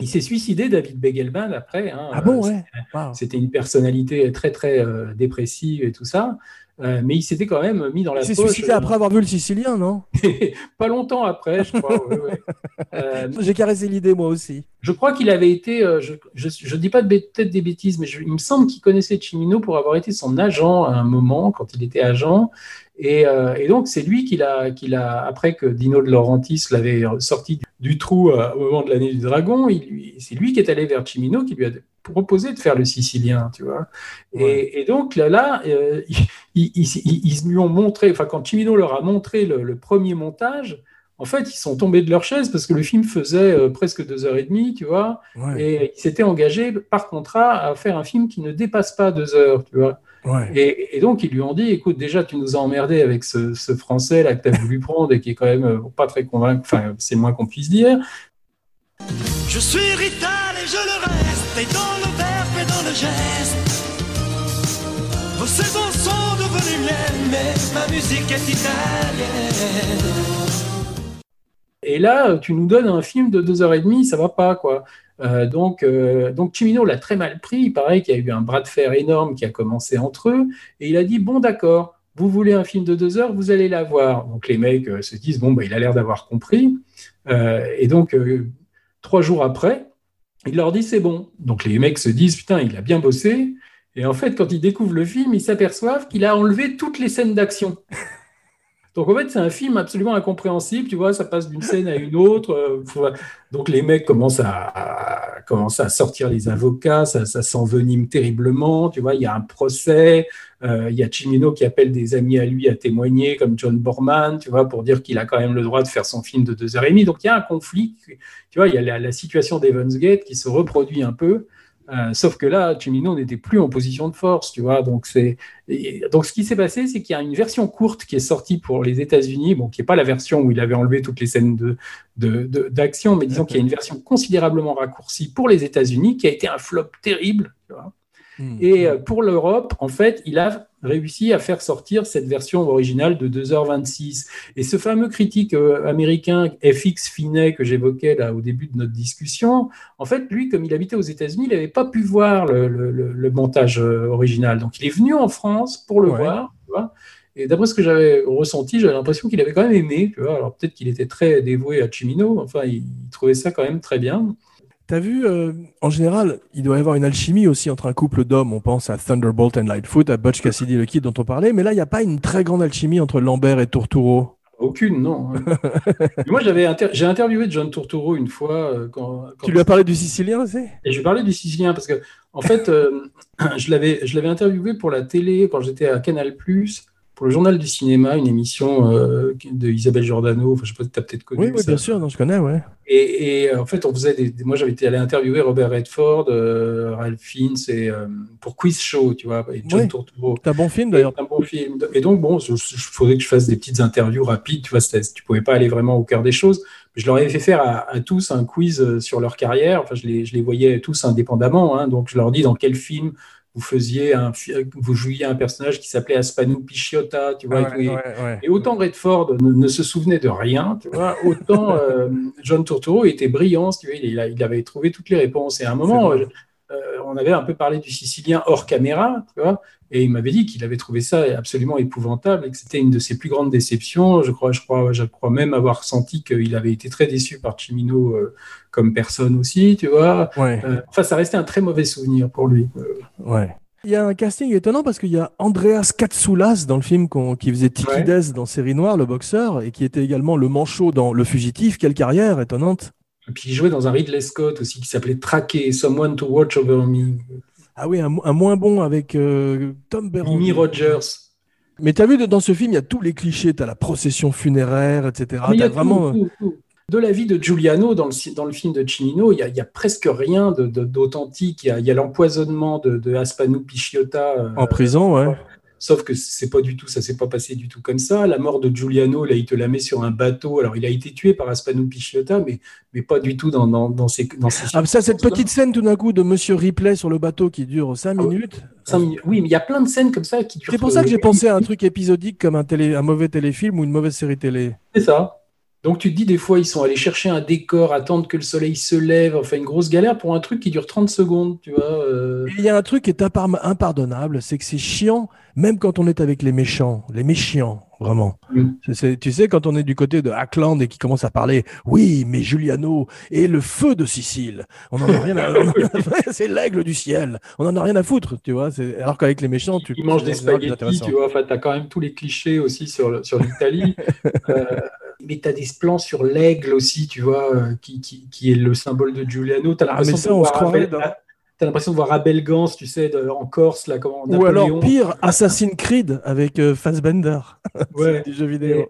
Il s'est suicidé, David Begelman, après. hein, Ah bon, euh, ouais. Wow. C'était une personnalité très, très euh, dépressive et tout ça. Euh, mais il s'était quand même mis dans la Il s'est poche. suicidé après avoir vu le Sicilien, non? Pas longtemps après, je crois. ouais, ouais. Euh, J'ai caressé l'idée, moi aussi. je crois qu'il avait été, je, je dis pas de peut-être des bêtises, mais je- il me semble qu'il connaissait Chimino pour avoir été son agent à un moment quand il était agent. Et, euh, et donc c'est lui qui l'a, après que Dino de Laurentiis l'avait sorti du, du trou euh, au moment de l'année du dragon, c'est lui qui est allé vers Chimino qui lui a proposé de faire le Sicilien, tu vois. Et, Ouais. et donc là, là euh, ils, ils, ils- ils lui ont montré, enfin quand Chimino leur a montré le, le premier montage. En fait, ils sont tombés de leur chaise parce que le film faisait presque deux heures et demie, tu vois. Ouais. Et il s'était engagé par contrat à faire un film qui ne dépasse pas deux heures, tu vois. Ouais. Et, et donc, ils lui ont dit, écoute, déjà, tu nous as emmerdé avec ce, ce français là que tu as voulu prendre et qui est quand même euh, pas très convaincant, enfin, c'est le moins qu'on puisse dire. Je suis Rital et je le reste, et dans le verbe et dans le geste. Vos saisons sont devenues miennes, mais ma musique est italienne. Et là, tu nous donnes un film de deux heures et demie, ça va pas, quoi. Euh, donc, euh, donc Chimino l'a très mal pris. Il paraît qu'il y a eu un bras de fer énorme qui a commencé entre eux. Et il a dit Bon, d'accord, vous voulez un film de deux heures, vous allez l'avoir. Donc les mecs euh, se disent Bon, bah, il a l'air d'avoir compris. Euh, et donc, euh, trois jours après, il leur dit C'est bon. Donc les mecs se disent Putain, il a bien bossé. Et en fait, quand ils découvrent le film, ils s'aperçoivent qu'il a enlevé toutes les scènes d'action. Donc en fait, c'est un film absolument incompréhensible, tu vois, ça passe d'une scène à une autre. euh, donc les mecs commencent à, à- à sortir les avocats, ça, ça s'envenime terriblement, tu vois, il y a un procès, euh, il y a Chimino qui appelle des amis à lui à témoigner, comme John Borman, tu vois, pour dire qu'il a quand même le droit de faire son film de deux heures et demie. Donc il y a un conflit, tu vois, il y a la, la situation d'Evansgate qui se reproduit un peu. Euh, sauf que là, Chimino n'était plus en position de force, tu vois. Donc, c'est... donc ce qui s'est passé, c'est qu'il y a une version courte qui est sortie pour les États-Unis, bon, qui n'est pas la version où il avait enlevé toutes les scènes de, de- de- d'action, mais disons qu'il y a une version considérablement raccourcie pour les États-Unis qui a été un flop terrible, tu vois. Hmm. Et euh, pour l'Europe, en fait, il a réussi à faire sortir cette version originale de 2h26. Et ce fameux critique euh, américain FX Finet que j'évoquais là au début de notre discussion, en fait, lui, comme il habitait aux États-Unis, il n'avait pas pu voir le, le- le- le montage euh, original. Donc, il est venu en France pour le Ouais. voir. tu vois. Et d'après ce que j'avais ressenti, j'avais l'impression qu'il avait quand même aimé. Tu vois. Alors, peut-être qu'il était très dévoué à Chimino. Enfin, il, il trouvait ça quand même très bien. T'as vu, euh, en général, il doit y avoir une alchimie aussi entre un couple d'hommes. On pense à Thunderbolt and Lightfoot, à Butch Cassidy le Kid dont on parlait, mais là, il n'y a pas une très grande alchimie entre Lambert et Torturo. Aucune, non. Moi, j'avais inter- j'ai interviewé John Turturro une fois. euh, quand, quand- Tu lui as parlé du Sicilien aussi? Et je lui parlais du Sicilien parce que, en fait, euh, je l'avais je l'avais interviewé pour la télé quand j'étais à Canal+, pour le Journal du Cinéma, une émission euh, de Isabelle Giordano. Enfin, je sais pas, tu as peut-être connu Oui, oui, bien sûr, non, je connais, ouais. Et, et, euh, en fait, on faisait des, des- moi, j'avais été allé interviewer Robert Redford, euh, Ralph Fiennes, et, euh, pour Quiz Show, tu vois, et John Oui. Turturro. C'est un bon film d'ailleurs. C'est un bon film. Et donc, bon, il faudrait que je fasse des petites interviews rapides. Tu vois, tu pouvais pas aller vraiment au cœur des choses. Je leur avais fait faire à, à tous un quiz sur leur carrière. Enfin, je les, je les voyais tous indépendamment. hein. Donc, je leur dis dans quel film vous faisiez un, vous jouiez un personnage qui s'appelait Aspanou Pichiota, tu vois. et tout. Et- Ouais, ouais. et autant Redford ne, ne se souvenait de rien, tu vois, autant euh, John Turturro était brillant, tu vois, il, il avait trouvé toutes les réponses. Et à un moment. Euh, on avait un peu parlé du Sicilien hors caméra, tu vois, et il m'avait dit qu'il avait trouvé ça absolument épouvantable et que c'était une de ses plus grandes déceptions. Je crois, je crois, je crois même avoir senti qu'il avait été très déçu par Chimino euh, comme personne aussi, tu vois. Ouais, Euh, enfin, ça restait un très mauvais souvenir pour lui. Euh, ouais. Il y a un casting étonnant parce qu'il y a Andreas Katsoulas dans le film qui faisait Tiki Ouais. Dez dans Série Noire, le boxeur, et qui était également le manchot dans Le Fugitif. Quelle carrière étonnante. Et puis il jouait dans un Ridley Scott aussi qui s'appelait Traqué, Someone to Watch Over Me, Ah oui, un, mo- un moins bon avec euh, Tom Berenger. Rogers. Mais t'as vu, dans ce film, il y a tous les clichés. T'as la procession funéraire, etc. Mais il y a T'as vraiment... tout, tout, tout. De la vie de Giuliano dans le, ci- dans le film de Cimino, il y a, presque rien d'authentique. il y a, l'empoisonnement de, de Aspanou Pichiota, euh, En prison, ouais. Sauf que c'est pas du tout, ça s'est pas passé du tout comme ça. La mort de Giuliano, là, il te la met sur un bateau. Alors, il a été tué par Aspanou Pichiota, mais, mais pas du tout dans, dans, dans ces, dans ces Ah, ça, cette petite scène tout d'un coup de Monsieur Ripley sur le bateau qui dure 5 Ah minutes. Cinq minutes. Oui, mais il y a plein de scènes comme ça qui durent. C'est pour ça que j'ai pensé à un truc épisodique comme un, télé, un mauvais téléfilm ou une mauvaise série télé. C'est ça. Donc tu te dis des fois ils sont allés chercher un décor, attendre que le soleil se lève, enfin une grosse galère pour un truc qui dure 30 secondes, tu vois. euh. Il y a un truc qui est impar- impardonnable, c'est que c'est chiant, même quand on est avec les méchants, les méchiants, vraiment. Mm. Tu sais, quand on est du côté de Hackland et qui commence à parler, oui, mais Giuliano et le feu de Sicile, on en a rien à, a- c'est l'aigle du ciel, on en a rien à foutre, tu vois. c'est- Alors qu'avec les méchants, tu Ils mangent des spaghettis, tu vois. Enfin, t'as quand même tous les clichés aussi sur, le- sur l'Italie. Euh, mais t'as des plans sur l'aigle aussi, tu vois, euh, qui, qui, qui est le symbole de Giuliano. T'as Ah, l'impression l'impression de voir Abel Gans, tu sais, de- en Corse, là, comment Ou alors pire, Assassin's Creed avec euh, Fassbender Ouais. du jeu vidéo.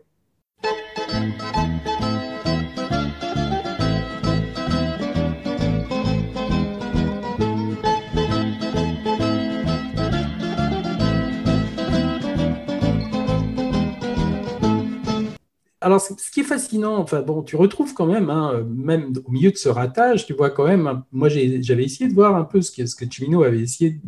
Alors, ce qui est fascinant, enfin bon, tu retrouves quand même, hein, même au milieu de ce ratage, tu vois quand même. moi, j'avais essayé de voir un peu ce que, ce que Cimino avait essayé,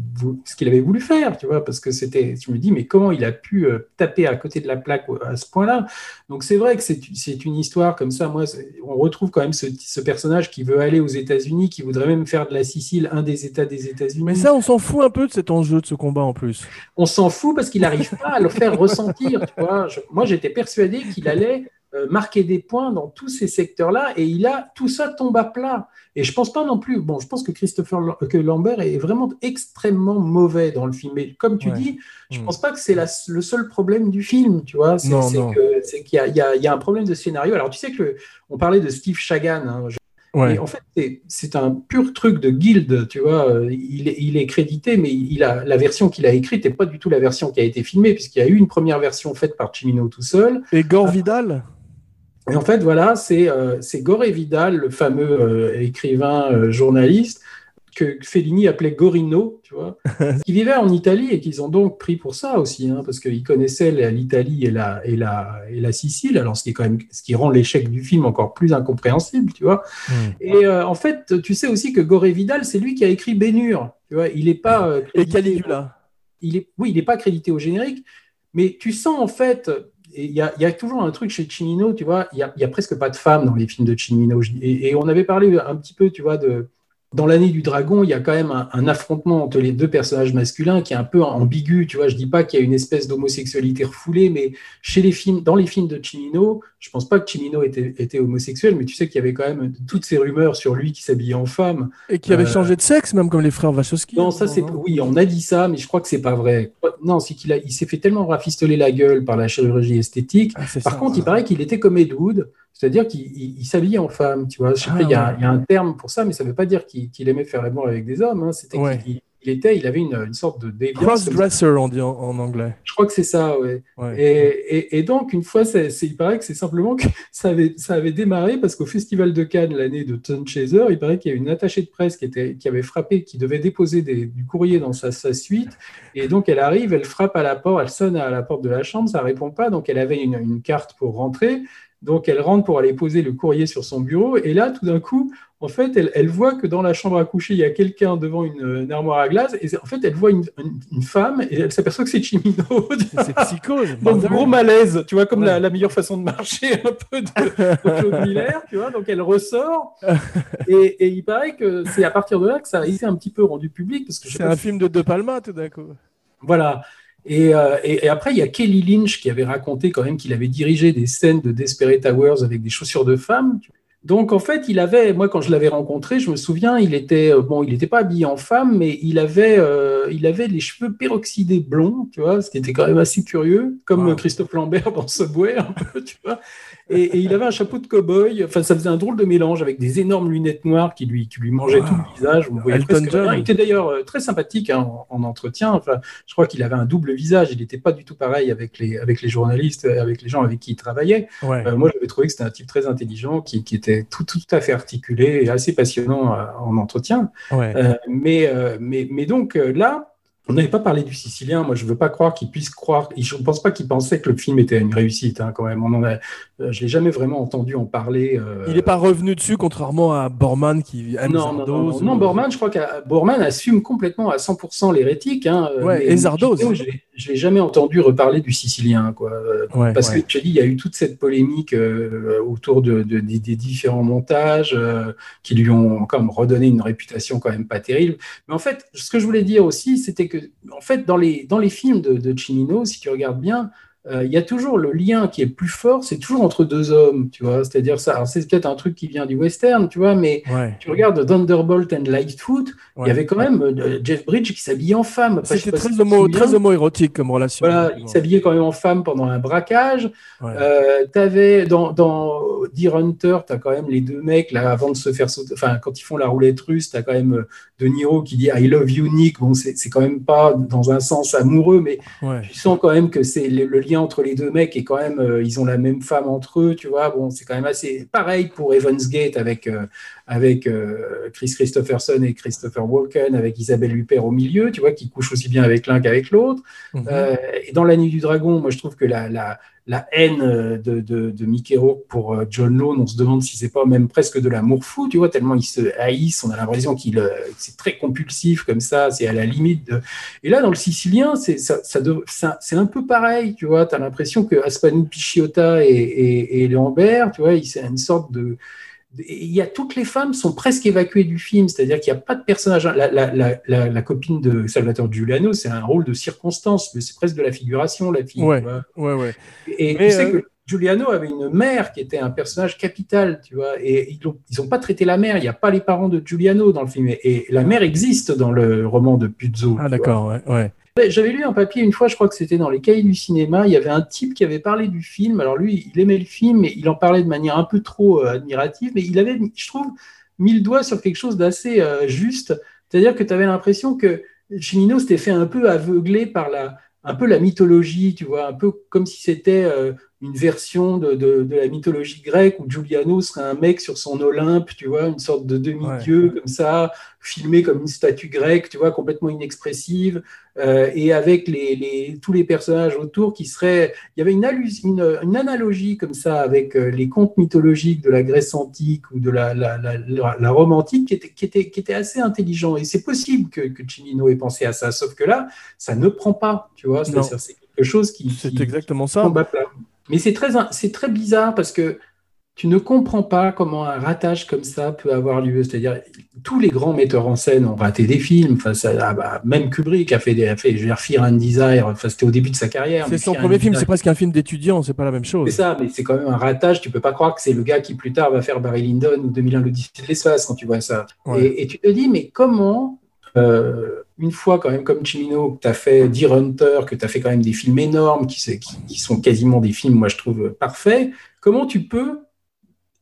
ce qu'il avait voulu faire, tu vois, parce que c'était, je me dis, mais comment il a pu euh, taper à côté de la plaque à ce point-là? Donc, c'est vrai que c'est une histoire comme ça. Moi, on retrouve quand même ce, ce personnage qui veut aller aux États-Unis, qui voudrait même faire de la Sicile un des États des États-Unis. Mais ça, on s'en fout un peu de cet enjeu de ce combat en plus. on s'en fout parce qu'il n'arrive pas à le faire ressentir. Tu vois. Je- moi, j'étais persuadé qu'il allait marquer des points dans tous ces secteurs-là et il a tout ça tombe à plat. Et je pense pas non plus. Bon, je pense que Christopher que Lambert est vraiment extrêmement mauvais dans le film. Mais comme tu Ouais. dis, je Mm. pense pas que c'est le seul problème du film. Tu vois, c'est qu'il y, a- il y il y a un problème de scénario. Alors, tu sais que le- on parlait de Steve Chagan. hein. Je- Ouais. en fait, c'est- un pur truc de guild, tu vois. euh, Il est, il est crédité, mais il a, la version qu'il a écrite n'est pas du tout la version qui a été filmée, puisqu'il y a eu une première version faite par Chimino tout seul. Et Gore Vidal? Et en fait, voilà, c'est euh, Gore Vidal, le fameux euh, écrivain euh, journaliste. que Fellini appelait Gorino, tu vois, qui vivait en Italie et qu'ils ont donc pris pour ça aussi, hein, parce qu'ils connaissaient l'Italie et la, et, la, et la Sicile, alors ce qui, est quand même, ce qui rend l'échec du film encore plus incompréhensible, tu vois. Et euh, en fait, tu sais aussi que Goré Vidal, c'est lui qui a écrit Bénur, tu vois, il n'est pas... euh, Et crédité- Caligula. il est, oui, il n'est pas crédité au générique, mais tu sens en fait, il y a, toujours un truc chez Cimino, tu vois, il y a, presque pas de femmes dans les films de Et, et on avait parlé un petit peu, tu vois, de, dans l'année du dragon, il y a quand même un, un affrontement entre les deux personnages masculins qui est un peu ambigu, tu vois. Je dis pas qu'il y a une espèce d'homosexualité refoulée, mais chez les films, dans les films de Cimino, je pense pas que Cimino était, était homosexuel, mais tu sais qu'il y avait quand même toutes ces rumeurs sur lui qui s'habillait en femme. Et qui avait Euh, changé de sexe, même comme les frères Wachowski. Non, ça c'est oui, on a dit ça, mais je crois que c'est pas vrai. Non, c'est qu'il a, il s'est fait tellement rafistoler la gueule par la chirurgie esthétique. Ah, Par ça, contre, il paraît qu'il était comme Ed Wood, c'est-à-dire qu'il il- il s'habillait en femme, tu vois. Je sais Ah, pas, il y, a, ouais. il y a un terme pour ça, mais ça veut pas dire qu'il aimait faire l'amour avec des hommes. hein. C'était Ouais. qu'il il était, il avait une, une sorte de. Cross-dresser, on dit en, en anglais. Je crois que c'est ça, ouais. Ouais. Et, et- et donc, une fois, il paraît que c'est simplement que ça avait, ça avait démarré parce qu'au Festival de Cannes, l'année de Ton Chaser, il paraît qu'il y a une attachée de presse qui, était, qui avait frappé, qui devait déposer des- du courrier dans sa, sa suite. Et donc, elle arrive, elle frappe à la porte, elle sonne à la porte de la chambre, ça répond pas. Donc, elle avait une, une carte pour rentrer. Donc, elle rentre pour aller poser le courrier sur son bureau. Et là, tout d'un coup, en fait, elle, elle voit que dans la chambre à coucher, il y a quelqu'un devant une, une armoire à glace. Et en fait, elle voit une, une- une femme et elle s'aperçoit que c'est Chimino. C'est psychose. Gros malaise, tu vois, comme Ouais. la, la meilleure façon de marcher un peu de, de Claude Miller, tu vois. Donc, elle ressort. et, et il paraît que c'est à partir de là que ça a été un petit peu rendu public. C'est un film de De Palma, tout d'un coup. Voilà. Et, euh, et, et après, il y a Kelly Lynch qui avait raconté quand même qu'il avait dirigé des scènes de Desperate Hours avec des chaussures de femme. Donc, en fait, il avait, moi, quand je l'avais rencontré, je me souviens, il était, euh, bon, il n'était pas habillé en femme, mais il avait, euh, il avait les cheveux peroxydés blonds, tu vois, ce qui était quand même assez curieux, comme Wow. Christophe Lambert dans Subway, un peu, tu vois. Et, et il avait un chapeau de cow-boy, enfin, ça faisait un drôle de mélange avec des énormes lunettes noires qui lui, qui lui mangeaient Wow. tout le visage. On voyait Elton presque John. rien. Il était d'ailleurs euh, très sympathique hein, en, en entretien. Enfin, je crois qu'il avait un double visage. Il n'était pas du tout pareil avec les, avec les journalistes, euh, avec les gens avec qui il travaillait. Ouais. Euh, moi, j'avais trouvé que c'était un type très intelligent, qui, qui était tout, tout à fait articulé et assez passionnant euh, en entretien. ouais. Euh, mais, euh, mais, mais donc là, on n'avait pas parlé du Sicilien. Moi, je ne veux pas croire qu'il puisse croire. Je ne pense pas qu'il pensait que le film était une réussite, hein, quand même. On en a, euh, je l'ai jamais vraiment entendu en parler. euh, Il n'est pas revenu dessus, contrairement à Borman qui aime non, non, Zardoz. non, non, non, Borman, je crois que Borman assume complètement à 100% l'hérétique. Hein, Ouais, mais- et Zardoz. Je l'ai- jamais entendu reparler du Sicilien, quoi. Ouais, Parce ouais. que te dis, il y a eu toute cette polémique euh, autour de, de- des, des différents montages euh, qui lui ont comme redonné une réputation quand même pas terrible. Mais en fait, ce que je voulais dire aussi, c'était que, en fait, dans les, dans les films de, de Cimino, si tu regardes bien, il y a toujours le lien qui est plus fort, c'est toujours entre deux hommes, tu vois. C'est-à-dire ça, c'est peut-être un truc qui vient du western, tu vois, mais Ouais. tu regardes Thunderbolt and Lightfoot, il y avait quand même euh, Jeff Bridge qui s'habillait en femme. C'était si très, homo, très homo-érotique comme relation. Voilà, il s'habillait quand même en femme pendant un braquage. Ouais. Euh, t'avais dans, dans Deer Hunter, tu as quand même les deux mecs là avant de se faire sauter. Enfin, quand ils font la roulette russe, tu as quand même euh, De Niro qui dit I love you Nick. Bon, c'est c'est quand même pas dans un sens amoureux, mais tu sens quand même que c'est le, le lien entre les deux mecs et quand même euh, ils ont la même femme entre eux, tu vois. Bon, c'est quand même assez pareil pour Evans Gate avec euh, avec euh, Chris Christopherson et Christopher Walken, avec Isabelle Huppert au milieu, tu vois, qui couche aussi bien avec l'un qu'avec l'autre. Mhm. Euh, et dans La Nuit du Dragon, moi je trouve que la, la, la haine euh, de, de, de Mickey Rourke pour John Lone, on se demande si c'est pas même presque de l'amour fou, tu vois, tellement ils se haïssent, on a l'impression qu'il que c'est très compulsif comme ça, c'est à la limite. De... Et là, dans le Sicilien, c'est ça, ça, un peu pareil, tu vois, tu as l'impression que Aspano Pisciotta et, et, et Lambert, tu vois, c'est une sorte de il y a toutes les femmes sont presque évacuées du film, c'est-à-dire qu'il n'y a pas de personnage. La, la, la, la, la copine de Salvatore Giuliano, c'est un rôle de circonstance, mais c'est presque de la figuration, la fille. Ouais. Ouais, ouais. Et Mais, tu sais euh, que Giuliano avait une mère qui était un personnage capital, tu vois, et ils n'ont ils ont pas traité la mère. Il n'y a pas les parents de Giuliano dans le film, et, et la mère existe dans le roman de Puzo. Ah, d'accord, ouais. ouais. J'avais lu un papier une fois, je crois que c'était dans les cahiers du cinéma. Il y avait un type qui avait parlé du film. Alors lui, il aimait le film, mais il en parlait de manière un peu trop euh, admirative. Mais il avait, je trouve, mis le doigt sur quelque chose d'assez euh, juste. C'est-à-dire que tu avais l'impression que Cimino s'était fait un peu aveugler par la, un peu la mythologie, tu vois, un peu comme si c'était euh, une version de, de- de la mythologie grecque où Giuliano serait un mec sur son Olympe, tu vois, une sorte de demi-dieu comme ça, filmé comme une statue grecque, tu vois, complètement inexpressive, euh, et avec les, les- tous les personnages autour qui seraient. Il y avait une, une, une analogie comme ça avec euh, les contes mythologiques de la Grèce antique ou de la, la, la, la- Rome antique qui était, qui, était, qui était assez intelligent. Et c'est possible que, que Cimino ait pensé à ça, sauf que là, ça ne prend pas, tu vois, c'est quelque chose qui. C'est exactement qui ça. tombe à plat. Mais c'est très, c'est très bizarre parce que tu ne comprends pas comment un ratage comme ça peut avoir lieu. C'est-à-dire, tous les grands metteurs en scène ont raté des films. Enfin, ça, bah, même Kubrick a fait, des, a fait je veux dire, Fear and Desire. Enfin, c'était au début de sa carrière. C'est son premier film, c'est presque un film d'étudiant, c'est pas la même c'est chose. ça, mais c'est quand même un ratage. Tu peux pas croire que c'est le gars qui plus tard va faire Barry Lyndon ou 2001 l'Odyssée de l'espace quand tu vois ça. Ouais. Et, et tu te dis, mais comment, euh, une fois quand même comme Chimino, que tu as fait Deer Hunter, que tu as fait quand même des films énormes qui, c'est- qui, qui sont quasiment des films, moi je trouve, parfaits, comment tu peux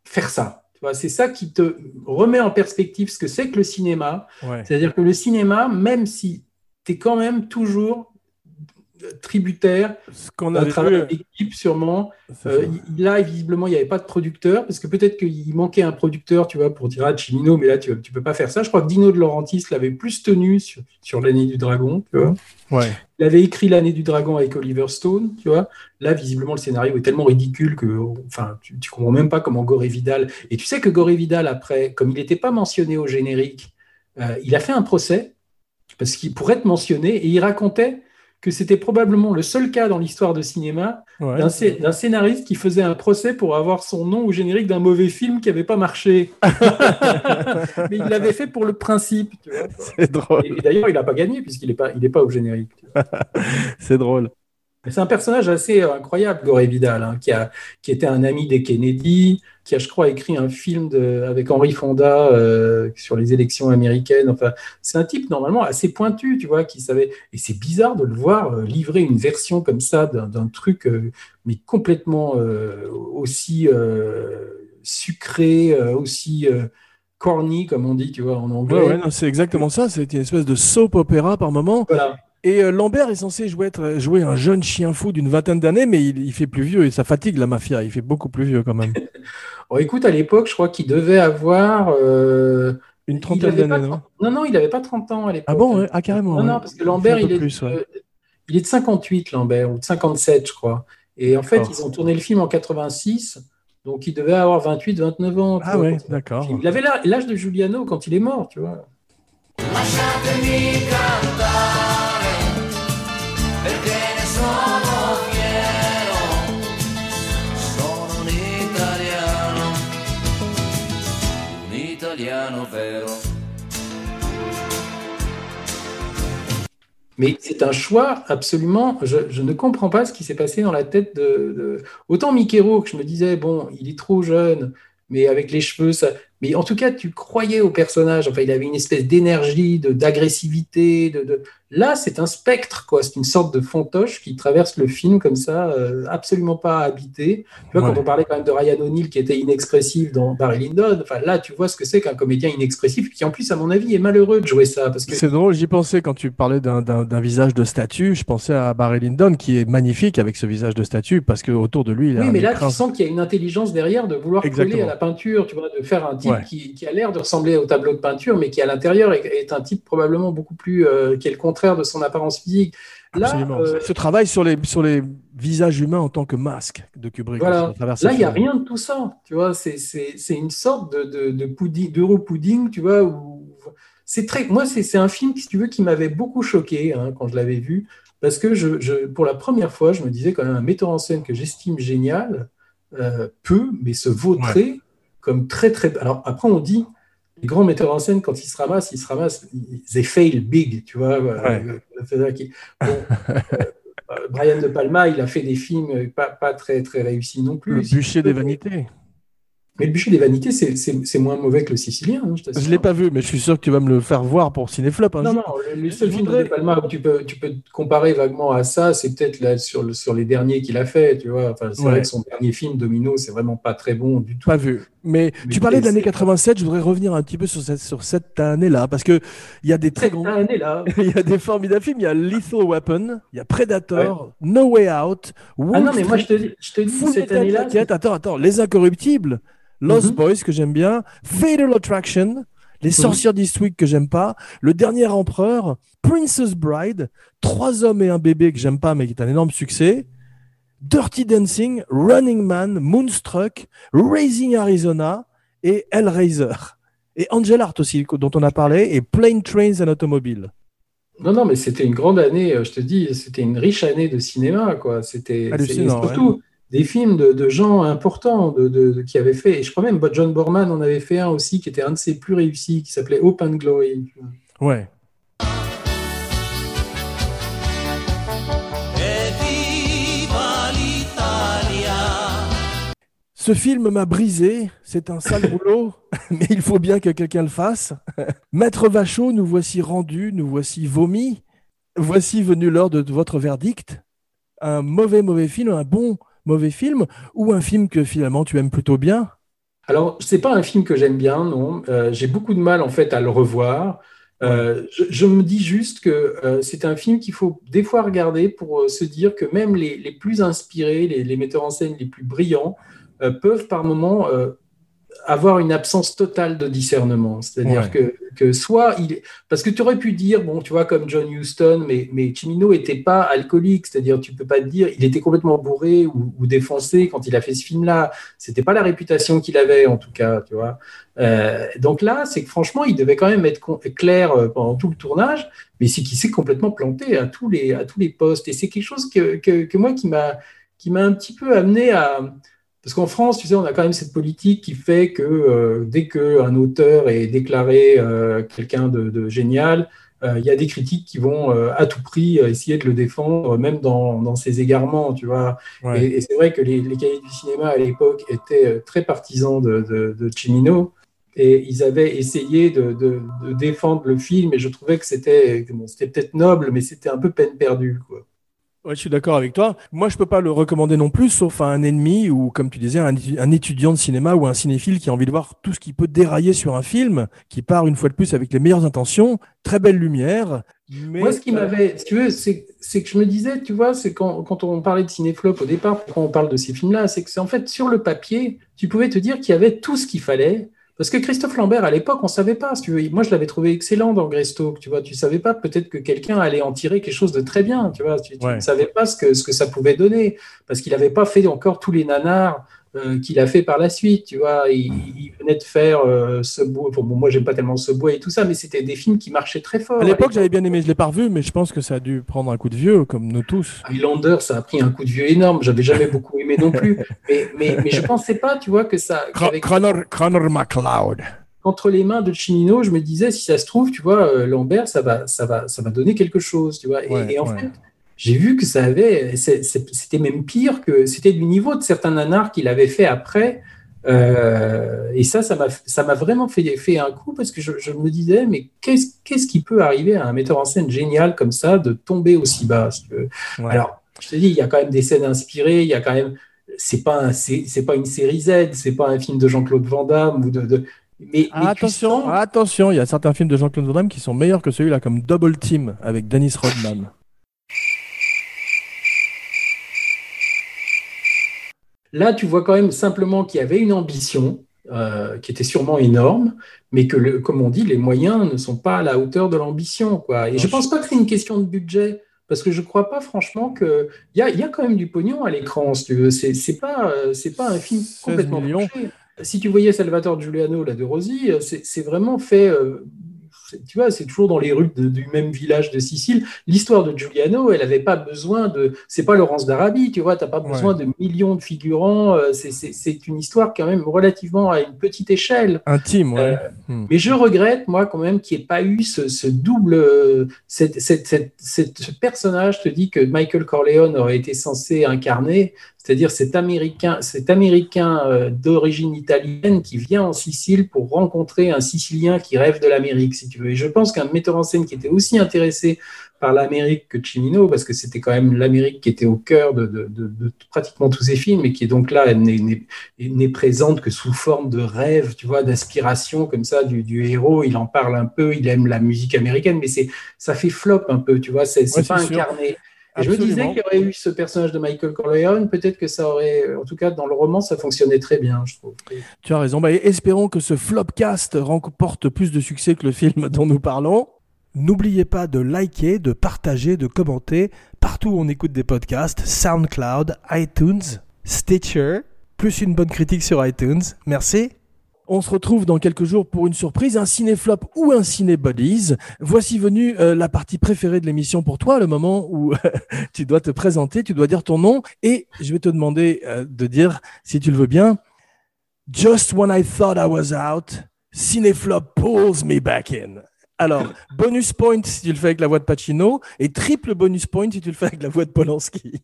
faire ça? C'est ça qui te remet en perspective ce que c'est que le cinéma. Ouais. C'est-à-dire que le cinéma, même si tu es quand même toujours tributaire Ce qu'on avait travail d'équipe sûrement, euh, là, visiblement, il n'y avait pas de producteur, parce que peut-être qu'il manquait un producteur, tu vois, pour dire à Chimino, mais là, tu ne peux pas faire ça. Je crois que Dino de Laurentiis l'avait plus tenu sur, sur l'année du dragon, tu vois. Ouais. Il avait écrit l'année du dragon avec Oliver Stone, tu vois. Là, visiblement, le scénario est tellement ridicule que, enfin, tu, tu comprends même pas comment Goré Vidal. Et tu sais que Goré Vidal, après, comme il n'était pas mentionné au générique, euh, il a fait un procès parce qu'il pourrait être mentionné et il racontait que c'était probablement le seul cas dans l'histoire de cinéma Ouais. d'un scé- d'un scénariste qui faisait un procès pour avoir son nom au générique d'un mauvais film qui n'avait pas marché. Mais il l'avait fait pour le principe. C'est drôle. Et, et d'ailleurs, il n'a pas gagné puisqu'il n'est pas, il est pas au générique. C'est drôle. C'est un personnage assez euh, incroyable, Goré Vidal, hein, qui, a, qui était un ami des Kennedy, qui a, je crois, écrit un film de, avec Henry Fonda euh, sur les élections américaines. Enfin, c'est un type normalement assez pointu, tu vois, qui savait. Et c'est bizarre de le voir euh, livrer une version comme ça d'un truc, euh, mais complètement aussi sucré, aussi corny, comme on dit, tu vois, en anglais. Ouais, ouais, non, c'est exactement ça. C'était une espèce de soap opéra par moment. Voilà. Et euh, Lambert est censé jouer, être- jouer un jeune chien fou d'une vingtaine d'années, mais il, il fait plus vieux et ça fatigue la mafia. Il fait beaucoup plus vieux quand même. Bon, écoute, à l'époque, je crois qu'il devait avoir. euh, Une trentaine d'années, non? 30 Non, non, il n'avait pas 30 ans à l'époque. Ah bon ouais Ah carrément. Non, ouais. non, parce que Lambert, il est, plus, ouais. euh, il est de 58, Lambert, ou de 57, je crois. Et en fait, ils ont tourné le film en 86, donc il devait avoir 28, 29 ans. Ah vois, ouais, d'accord. Il avait l'âge de Giuliano quand il est mort, tu vois. Mais c'est un choix absolument. Je, ne comprends pas ce qui s'est passé dans la tête de. Autant Mikero, que je me disais, bon, il est trop jeune, mais avec les cheveux, ça. Mais en tout cas, tu croyais au personnage. Enfin, il avait une espèce d'énergie, d'agressivité. De- Là, c'est un spectre, quoi. C'est une sorte de fantoche qui traverse le film comme ça, euh, absolument pas habité. Tu vois, Ouais. quand on parlait quand même de Ryan O'Neill qui était inexpressif dans Barry Lyndon, enfin, là, tu vois ce que c'est qu'un comédien inexpressif qui, en plus, à mon avis, est malheureux de jouer ça. Parce que C'est drôle, j'y pensais quand tu parlais d'un- visage de statue. Je pensais à Barry Lyndon qui est magnifique avec ce visage de statue parce que autour de lui, il a Oui, mais là, tu sens qu'il y a une intelligence derrière de vouloir coller Exactement. à la peinture, tu vois, de faire un type Ouais. qui, qui a l'air de ressembler au tableau de peinture, mais qui à l'intérieur est, est un type probablement beaucoup plus, euh, le contraire de son apparence physique. Là, Absolument. euh, Ce travail sur les, sur les visages humains en tant que masque de Kubrick. Voilà. là, il n'y a rien de tout ça, tu vois, c'est c'est- c'est une sorte de, de, de pudding, d'euro-pudding, tu vois, où c'est très, moi, c'est c'est un film, si tu veux, qui m'avait beaucoup choqué hein, quand je l'avais vu, parce que je, je- pour la première fois, je me disais quand même un metteur en scène que j'estime génial euh, peut, mais se vautrer comme très très. Alors après, on dit les grands metteurs en scène quand ils se ramassent, ils se ramassent, ils- they fail big, tu vois. Ouais. euh, bon, euh, Brian De Palma, il a fait des films pas, pas très très réussis non plus. Le bûcher des vanités. Mais le bûcher des vanités, c'est- moins mauvais que le sicilien. hein, je. Je l'ai pas vu, mais je suis sûr que tu vas me le faire voir pour Cinéflop. un Non, non, le, le seul Je film voudrais- de Palma où tu peux, tu peux te comparer vaguement à ça, c'est peut-être là sur, le- sur les derniers qu'il a fait, tu vois. Enfin, c'est Ouais. vrai que son dernier film, Domino, c'est vraiment pas très bon du tout. Pas vu. Mais, Mais tu parlais de l'année 87, je voudrais revenir un petit peu sur cette, sur cette année-là, parce que il y a des très Cette grands. année-là. Il y a des formidables films. Il y a Lethal Weapon, il y a Predator, No Way Out, Ah Wall non, mais moi, je te, dis- je te dis, Full cette année-là, attends, attends, Les Incorruptibles, Lost Mhm. Boys que j'aime bien, Fatal Attraction, Les Sorcières d'Eastwick que j'aime pas, Le Dernier Empereur, Princess Bride, Trois hommes et un bébé que j'aime pas mais qui est un énorme succès, Dirty Dancing, Running Man, Moonstruck, Raising Arizona et Hellraiser. Et Angel Art aussi, dont on a parlé, et Plane Trains and Automobiles. Non, non, mais c'était une grande année, euh, je te dis, c'était une riche année de cinéma, quoi. C'était surtout des films de, de gens importants de, de- de- qui avaient fait, et je crois même John Borman en avait fait un aussi qui était un de ses plus réussis, qui s'appelait Hope and Glory. Ouais. Ce film m'a brisé, c'est un sale boulot, mais il faut bien que quelqu'un le fasse. Maître Vachot, nous voici rendus, nous voici vomis. Voici venu l'heure de votre verdict. Un mauvais, mauvais film, un bon, mauvais film, ou un film que finalement tu aimes plutôt bien? Alors, c'est pas un film que j'aime bien, non. Euh, j'ai beaucoup de mal en fait à le revoir. Euh, je, je me dis juste que euh, c'est un film qu'il faut des fois regarder pour se dire que même les, les plus inspirés, les, les metteurs en scène les plus brillants, peuvent par moments avoir une absence totale de discernement. C'est-à-dire Ouais. que, que soit il. Parce que tu aurais pu dire, bon, tu vois, comme John Huston, mais, mais Cimino n'était pas alcoolique. C'est-à-dire, tu peux pas te dire, il était complètement bourré ou, ou défoncé quand il a fait ce film-là. C'était pas la réputation qu'il avait, en tout cas, tu vois. Euh, donc là, c'est que franchement, il devait quand même être clair euh, pendant tout le tournage, mais c'est qu'il s'est complètement planté à tous les, à tous les postes. Et c'est quelque chose que, que, que moi qui m'a qui m'a un petit peu amené à. Parce qu'en France, tu sais, on a quand même cette politique qui fait que euh, dès qu'un auteur est déclaré euh, quelqu'un de, de génial, euh, il y a des critiques qui vont euh, à tout prix essayer de le défendre, même dans, dans ses égarements, tu vois. Ouais. Et, et c'est vrai que les, les cahiers du cinéma à l'époque étaient très partisans de, de, de Cimino. Et ils avaient essayé de, de, de défendre le film, et je trouvais que c'était bon, c'était peut-être noble, mais c'était un peu peine perdue. Quoi. Ouais, je suis d'accord avec toi. Moi, je peux pas le recommander non plus, sauf à un ennemi ou, comme tu disais, un, étu- un étudiant de cinéma ou un cinéphile qui a envie de voir tout ce qui peut dérailler sur un film, qui part une fois de plus avec les meilleures intentions, très belle lumière. Moi, ce qui m'avait, si tu veux, c'est c'est que je me disais, tu vois, c'est quand, quand on parlait de cinéflop au départ, quand on parle de ces films-là, c'est que c'est en fait sur le papier, tu pouvais te dire qu'il y avait tout ce qu'il fallait. Parce que Christophe Lambert, à l'époque, on savait pas. Si tu veux. Moi, je l'avais trouvé excellent dans Greystoke. Tu vois, tu savais pas peut-être que quelqu'un allait en tirer quelque chose de très bien. Tu vois, tu, tu Ouais. ne savais pas ce que ce que ça pouvait donner parce qu'il n'avait pas fait encore tous les nanars euh, qu'il a fait par la suite. Tu vois, il, il venait de faire euh, Subway. Bon, moi, j'aime pas tellement Subway et tout ça, mais c'était des films qui marchaient très fort. à l'époque, j'avais bien aimé, je l'ai pas revu, mais je pense que ça a dû prendre un coup de vieux, comme nous tous. Highlander, ça a pris un coup de vieux énorme. J'avais jamais beaucoup aimé non plus. Mais, mais, mais je pensais pas, tu vois, que ça. Connor, Connor McLeod. entre les mains de Cimino, je me disais, si ça se trouve, tu vois, euh, Lambert, ça va, ça va, ça va donner quelque chose, tu vois. Et, en ouais. fait, j'ai vu que ça avait, c'était même pire que c'était du niveau de certains nanars qu'il avait fait après. Euh, et ça, ça m'a, vraiment fait, fait un coup parce que je, je me disais, mais qu'est-ce, qu'est-ce qui peut arriver à un metteur en scène génial comme ça de tomber aussi bas? Ouais. Alors, je te dis, il y a quand même des scènes inspirées, il y a quand même, c'est pas, un- pas une série Z, c'est pas un film de Jean-Claude Van Damme ou de, de- mais, attention, sens- attention, il y a certains films de Jean-Claude Van Damme qui sont meilleurs que celui-là, comme Double Team avec Dennis Rodman. Là, tu vois quand même simplement qu'il y avait une ambition euh, qui était sûrement énorme, mais que, le, comme on dit, les moyens ne sont pas à la hauteur de l'ambition. quoi. Et je je- pense pas que c'est une question de budget, parce que je crois pas franchement que il y a, y a quand même du pognon à l'écran, si tu veux. C'est c'est pas, euh, c'est pas un film 16 complètement. Si tu voyais Salvatore Giuliano là de Rosy, euh, c'est c'est vraiment fait. euh, tu vois, c'est toujours dans les rues de- du même village de Sicile. L'histoire de Giuliano, elle n'avait pas besoin de. C'est pas Laurence d'Arabie, tu vois, tu n'as pas besoin de millions de figurants. euh, c'est- une histoire quand même relativement à une petite échelle. Intime, ouais. Euh, Mais je regrette, moi, quand même, qu'il n'y ait pas eu ce, ce double. euh, cette- cette- cette- cette- ce personnage, te dis que Michael Corleone aurait été censé incarner. C'est-à-dire cet Américain, cet Américain euh, d'origine italienne qui vient en Sicile pour rencontrer un Sicilien qui rêve de l'Amérique, si tu veux. Et je pense qu'un metteur en scène qui était aussi intéressé par l'Amérique que Cimino, parce que c'était quand même l'Amérique qui était au cœur de, de- de- de pratiquement tous ses films, et qui est donc là n'est- présente que sous forme de rêve, tu vois, d'inspiration comme ça du, du héros. Il en parle un peu, il aime la musique américaine, mais c'est ça fait flop un peu, tu vois, c'est Ouais, pas sûr. incarné. Et je me disais qu'il y aurait eu ce personnage de Michael Corleone, peut-être que ça aurait, en tout cas dans le roman, ça fonctionnait très bien, je trouve. Tu as raison. Bah, espérons que ce flopcast remporte plus de succès que le film dont nous parlons. N'oubliez pas de liker, de partager, de commenter partout où on écoute des podcasts, SoundCloud, iTunes, Stitcher, plus une bonne critique sur iTunes. Merci. On se retrouve dans quelques jours pour une surprise, un cinéflop ou un cinébodies. Voici venue euh, la partie préférée de l'émission pour toi, le moment où tu dois te présenter, tu dois dire ton nom et je vais te demander euh, de dire, si tu le veux bien, Just when I thought I was out, Cineflop pulls me back in. Alors, bonus point si tu le fais avec la voix de Pacino et triple bonus point si tu le fais avec la voix de Polanski.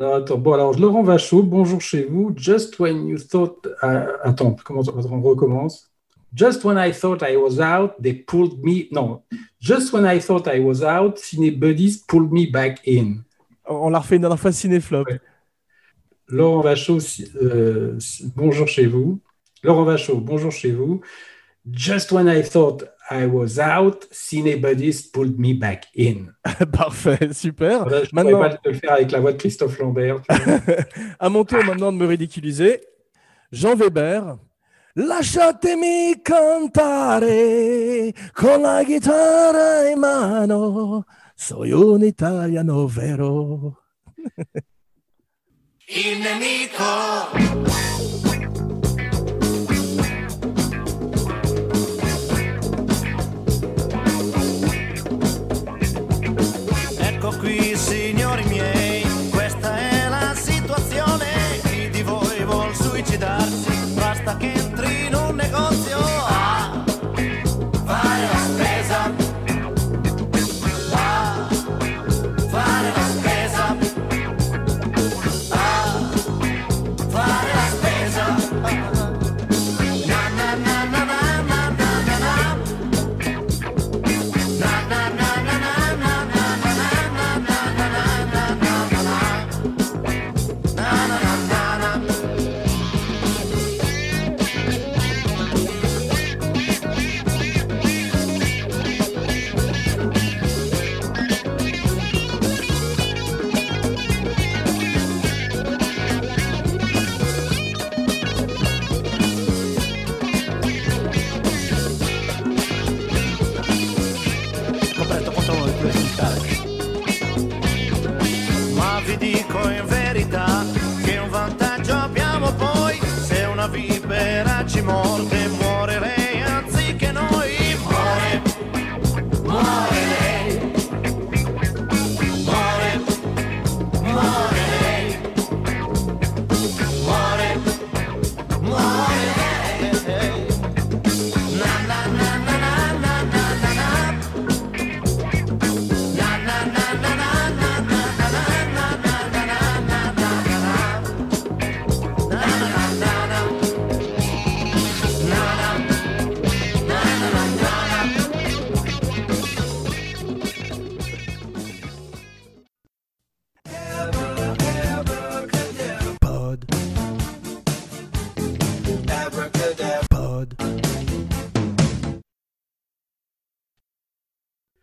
Alors, attends, bon, alors Laurent Vachaud, bonjour chez vous. Just when you thought. euh, attends, comment on recommence. Just when I thought I was out, they pulled me. Non. Just when I thought I was out, Cine Buddies pulled me back in. On l'a refait une dernière fois Cineflop. Ouais. Laurent Vachaud, euh, bonjour chez vous. Laurent Vachaud, bonjour chez vous. Just when I thought I was out, Cine Buddies pulled me back in. Parfait, super. Voilà, je ne Maintenant- pas te le faire avec la voix de Christophe Lambert. À mon tour maintenant de me ridiculiser. Jean Weber. Lasciatemi cantare con la chitarra in mano. Soy un italiano vero. Il nemico Qui signori miei, questa è la situazione, chi di voi vuol suicidarsi, basta che entri in un negozio